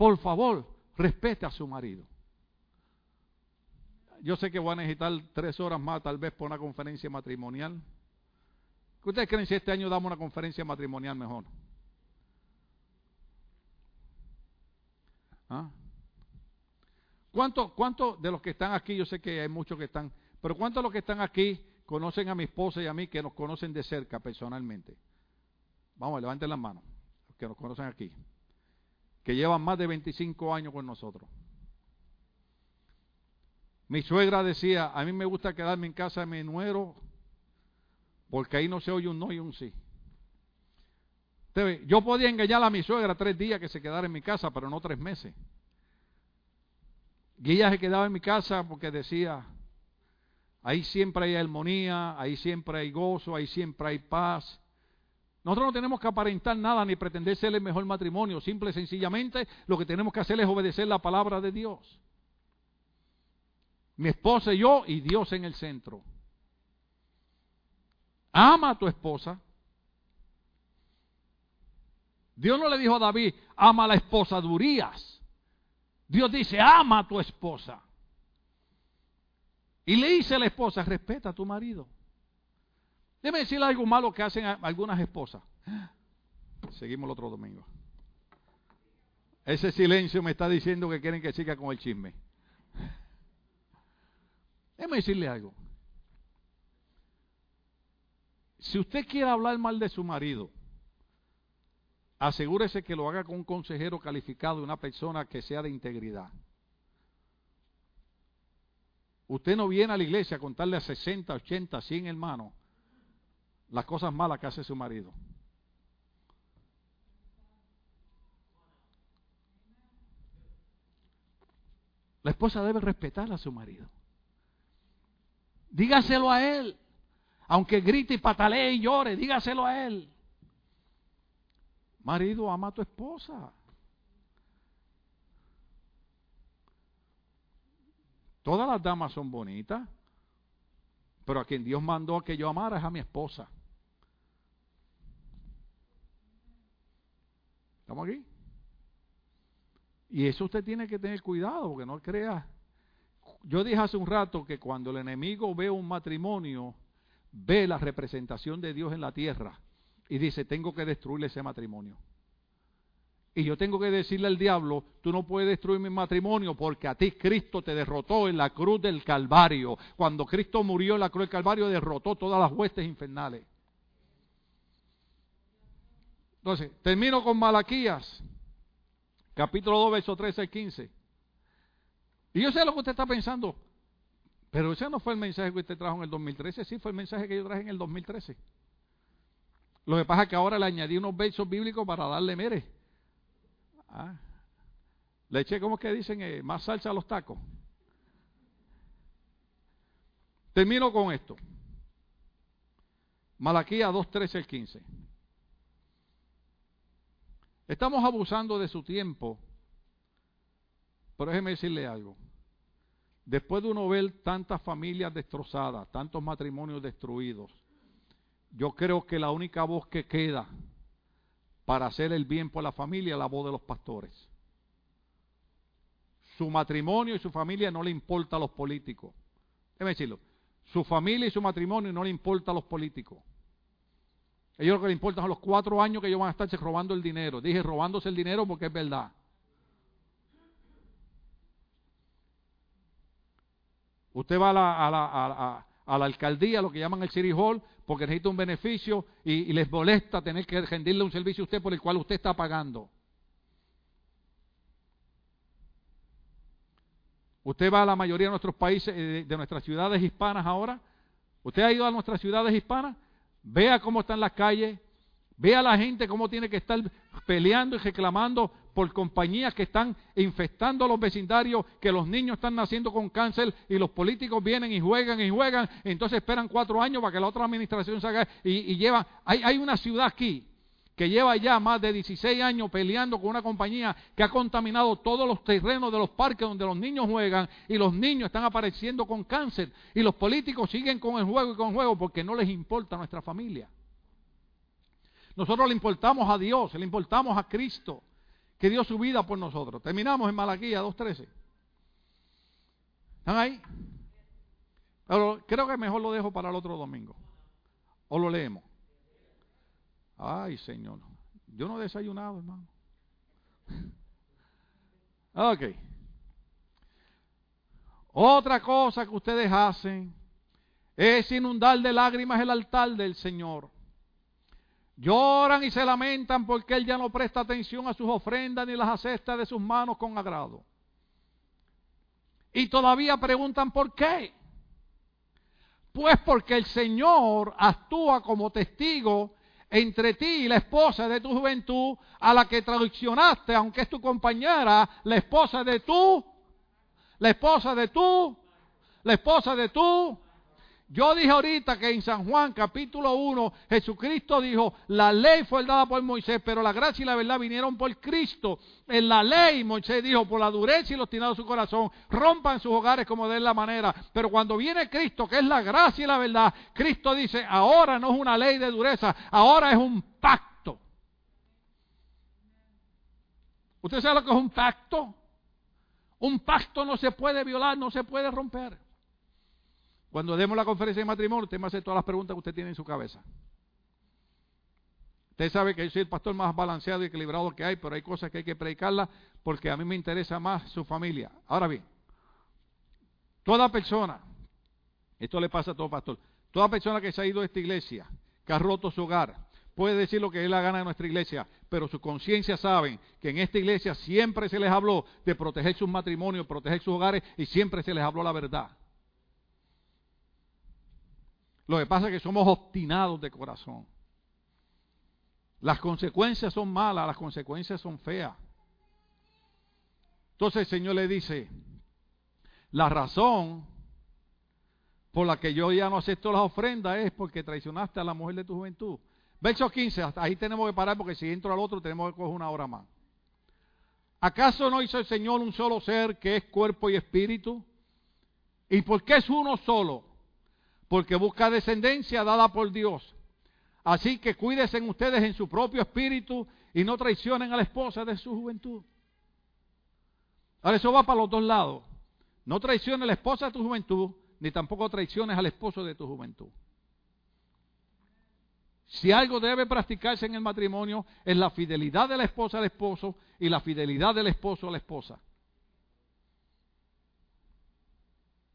por favor, respete a su marido. Yo sé que voy a necesitar tres horas más tal vez por una conferencia matrimonial. ¿Qué ustedes creen si este año damos una conferencia matrimonial mejor? ¿Ah? ¿Cuántos cuánto de los que están aquí, yo sé que hay muchos que están, pero cuántos de los que están aquí conocen a mi esposa y a mí que nos conocen de cerca personalmente? Vamos, levanten las manos, que nos conocen aquí, que llevan más de 25 años con nosotros. Mi suegra decía, a mí me gusta quedarme en casa de mi nuero porque ahí no se oye un no y un sí. Yo podía engañar a mi suegra tres días que se quedara en mi casa, pero no tres meses. Y ella se quedaba en mi casa porque decía, ahí siempre hay armonía, ahí siempre hay gozo, ahí siempre hay paz. Nosotros no tenemos que aparentar nada ni pretender ser el mejor matrimonio. Simple y sencillamente lo que tenemos que hacer es obedecer la palabra de Dios. Mi esposa y yo y Dios en el centro. Ama a tu esposa. Dios no le dijo a David, ama a la esposa de. Dios dice, ama a tu esposa. Y le dice a la esposa, respeta a tu marido. Déjeme decirle algo malo que hacen algunas esposas. Seguimos el otro domingo. Ese silencio me está diciendo que quieren que siga con el chisme. Déjeme decirle algo. Si usted quiere hablar mal de su marido, asegúrese que lo haga con un consejero calificado, una persona que sea de integridad. Usted no viene a la iglesia a contarle a 60, 80, 100 hermanos las cosas malas que hace su marido. La esposa debe respetar a su marido. Dígaselo a él. Aunque grite y patalee y llore, dígaselo a él. Marido, ama a tu esposa. Todas las damas son bonitas, pero a quien Dios mandó a que yo amara es a mi esposa. ¿Estamos aquí? Y eso usted tiene que tener cuidado, porque no crea. Yo dije hace un rato que cuando el enemigo ve un matrimonio, ve la representación de Dios en la tierra y dice, tengo que destruir ese matrimonio. Y yo tengo que decirle al diablo, tú no puedes destruir mi matrimonio porque a ti Cristo te derrotó en la cruz del Calvario. Cuando Cristo murió en la cruz del Calvario derrotó todas las huestes infernales. Entonces, termino con Malaquías, capítulo 2, verso 13 al 15. Y yo sé lo que usted está pensando, pero ese no fue el mensaje que usted trajo en el 2013, sí fue el mensaje que yo traje en el 2013. Lo que pasa es que ahora le añadí unos versos bíblicos para darle mere. Ah. Le eché, como que dicen? Eh, más salsa a los tacos. Termino con esto. Malaquía 2, 13 al 15. Estamos abusando de su tiempo, pero déjeme decirle algo. Después de uno ver tantas familias destrozadas, tantos matrimonios destruidos, yo creo que la única voz que queda para hacer el bien por la familia es la voz de los pastores. Su matrimonio y su familia no le importa a los políticos. Déjeme decirlo. Su familia y su matrimonio no le importa a los políticos. Ellos lo que les importa son los cuatro años que ellos van a estarse robando el dinero. Dije robándose el dinero porque es verdad. Usted va a la, a la, alcaldía, lo que llaman el City Hall, porque necesita un beneficio y, y les molesta tener que rendirle un servicio a usted por el cual usted está pagando. Usted va a la mayoría de nuestros países, eh, de nuestras ciudades hispanas ahora. ¿Usted ha ido a nuestras ciudades hispanas? Vea cómo están las calles. Vea la gente cómo tiene que estar peleando y reclamando por compañías que están infectando a los vecindarios, que los niños están naciendo con cáncer y los políticos vienen y juegan y juegan. Entonces esperan cuatro años para que la otra administración se haga y, y lleva. Hay, hay una ciudad aquí que lleva ya más de 16 años peleando con una compañía que ha contaminado todos los terrenos de los parques donde los niños juegan y los niños están apareciendo con cáncer y los políticos siguen con el juego y con el juego porque no les importa nuestra familia. Nosotros le importamos a Dios, le importamos a Cristo, que dio su vida por nosotros. Terminamos en Malaquía 2.13. ¿Están ahí? Pero creo que mejor lo dejo para el otro domingo. O lo leemos. Ay, Señor. Yo no he desayunado, hermano. Ok. Otra cosa que ustedes hacen es inundar de lágrimas el altar del Señor. Lloran y se lamentan porque Él ya no presta atención a sus ofrendas ni las acepta de sus manos con agrado. Y todavía preguntan por qué. Pues porque el Señor actúa como testigo entre ti y la esposa de tu juventud, a la que traicionaste, aunque es tu compañera, la esposa de tú, la esposa de tú, la esposa de tú. Yo dije ahorita que en San Juan capítulo 1 Jesucristo dijo, la ley fue dada por Moisés, pero la gracia y la verdad vinieron por Cristo. En la ley Moisés dijo, por la dureza y los tinados de su corazón, rompan sus hogares como de la manera. Pero cuando viene Cristo, que es la gracia y la verdad, Cristo dice, ahora no es una ley de dureza, ahora es un pacto. ¿Usted sabe lo que es un pacto? Un pacto no se puede violar, no se puede romper. Cuando demos la conferencia de matrimonio, usted me hace todas las preguntas que usted tiene en su cabeza. Usted sabe que yo soy el pastor más balanceado y equilibrado que hay, pero hay cosas que hay que predicarlas porque a mí me interesa más su familia. Ahora bien, toda persona, esto le pasa a todo pastor, toda persona que se ha ido de esta iglesia, que ha roto su hogar, puede decir lo que es la gana de nuestra iglesia, pero su conciencia saben que en esta iglesia siempre se les habló de proteger sus matrimonios, proteger sus hogares y siempre se les habló la verdad. Lo que pasa es que somos obstinados de corazón. Las consecuencias son malas, las consecuencias son feas. Entonces el Señor le dice, la razón por la que yo ya no acepto las ofrendas es porque traicionaste a la mujer de tu juventud. Verso 15, hasta ahí tenemos que parar porque si entro al otro tenemos que coger una hora más. ¿Acaso no hizo el Señor un solo ser que es cuerpo y espíritu? ¿Y por qué es uno solo? Porque busca descendencia dada por Dios. Así que cuídense ustedes en su propio espíritu y no traicionen a la esposa de su juventud. Ahora eso va para los dos lados. No traiciones a la esposa de tu juventud, ni tampoco traiciones al esposo de tu juventud. Si algo debe practicarse en el matrimonio es la fidelidad de la esposa al esposo y la fidelidad del esposo a la esposa.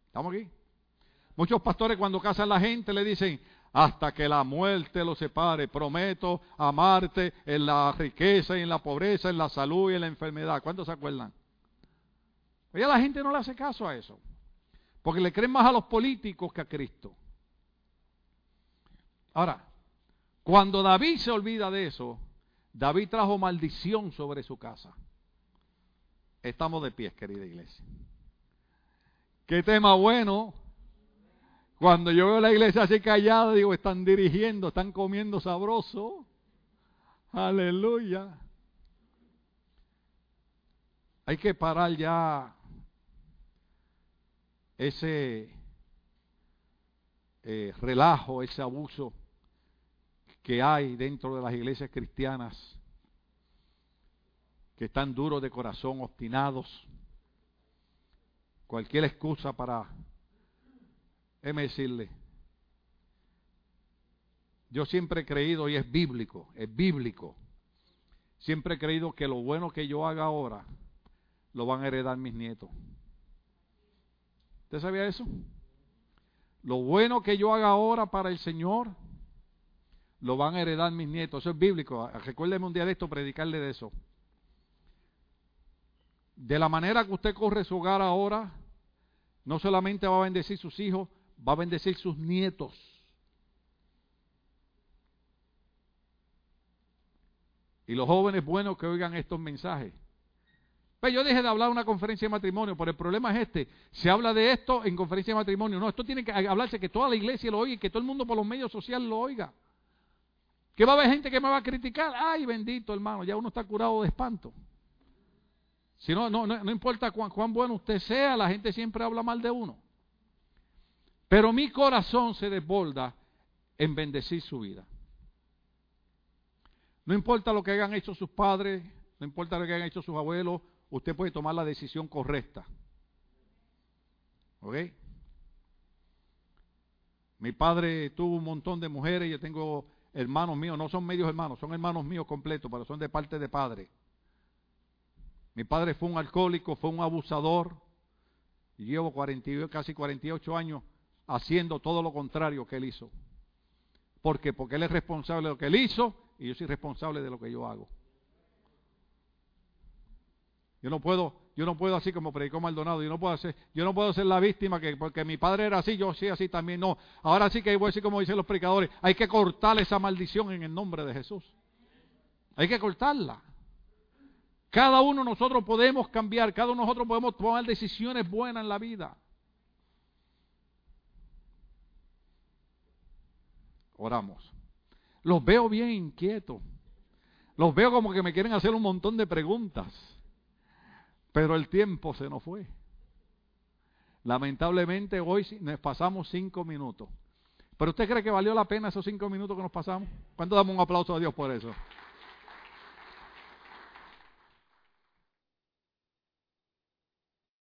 ¿Estamos aquí? Muchos pastores cuando casan la gente le dicen, hasta que la muerte los separe, prometo amarte en la riqueza y en la pobreza, en la salud y en la enfermedad. ¿Cuántos se acuerdan? Oye, la gente no le hace caso a eso, porque le creen más a los políticos que a Cristo. Ahora, cuando David se olvida de eso, David trajo maldición sobre su casa. Estamos de pies, querida iglesia. Qué tema bueno. Cuando yo veo la iglesia así callada, digo, están dirigiendo, están comiendo sabroso. Aleluya. Hay que parar ya ese eh, relajo, ese abuso que hay dentro de las iglesias cristianas, que están duros de corazón, obstinados. Cualquier excusa para Déjeme decirle, yo siempre he creído, y es bíblico, es bíblico, siempre he creído que lo bueno que yo haga ahora lo van a heredar mis nietos. ¿Usted sabía eso? Lo bueno que yo haga ahora para el Señor, lo van a heredar mis nietos. Eso es bíblico. Recuérdeme un día de esto, predicarle de eso. De la manera que usted corre su hogar ahora, no solamente va a bendecir sus hijos, va a bendecir sus nietos. Y los jóvenes buenos que oigan estos mensajes. Pues yo dejé de hablar una conferencia de matrimonio, pero el problema es este. Se habla de esto en conferencia de matrimonio. No, esto tiene que hablarse que toda la iglesia lo oiga y que todo el mundo por los medios sociales lo oiga. Que va a haber gente que me va a criticar. Ay, bendito hermano, ya uno está curado de espanto. Si no, no, no, importa cuán, cuán bueno usted sea, la gente siempre habla mal de uno. Pero mi corazón se desborda en bendecir su vida. No importa lo que hayan hecho sus padres, no importa lo que hayan hecho sus abuelos, usted puede tomar la decisión correcta. ¿Ok? Mi padre tuvo un montón de mujeres, yo tengo hermanos míos, no son medios hermanos, son hermanos míos completos, pero son de parte de padre. Mi padre fue un alcohólico, fue un abusador. Llevo 40, casi 48 años haciendo todo lo contrario que él hizo. ¿Por qué? Porque él es responsable de lo que él hizo y yo soy responsable de lo que yo hago. Yo no puedo, yo no puedo así como predicó Maldonado, yo no puedo hacer, yo no puedo ser la víctima que porque mi padre era así, yo sí así también no. Ahora sí que voy a decir como dicen los predicadores, hay que cortar esa maldición en el nombre de Jesús. Hay que cortarla. Cada uno de nosotros podemos cambiar, cada uno de nosotros podemos tomar decisiones buenas en la vida. Oramos. Los veo bien inquietos. Los veo como que me quieren hacer un montón de preguntas. Pero el tiempo se nos fue. Lamentablemente hoy nos pasamos cinco minutos. ¿Pero usted cree que valió la pena esos cinco minutos que nos pasamos? ¿Cuánto damos un aplauso a Dios por eso?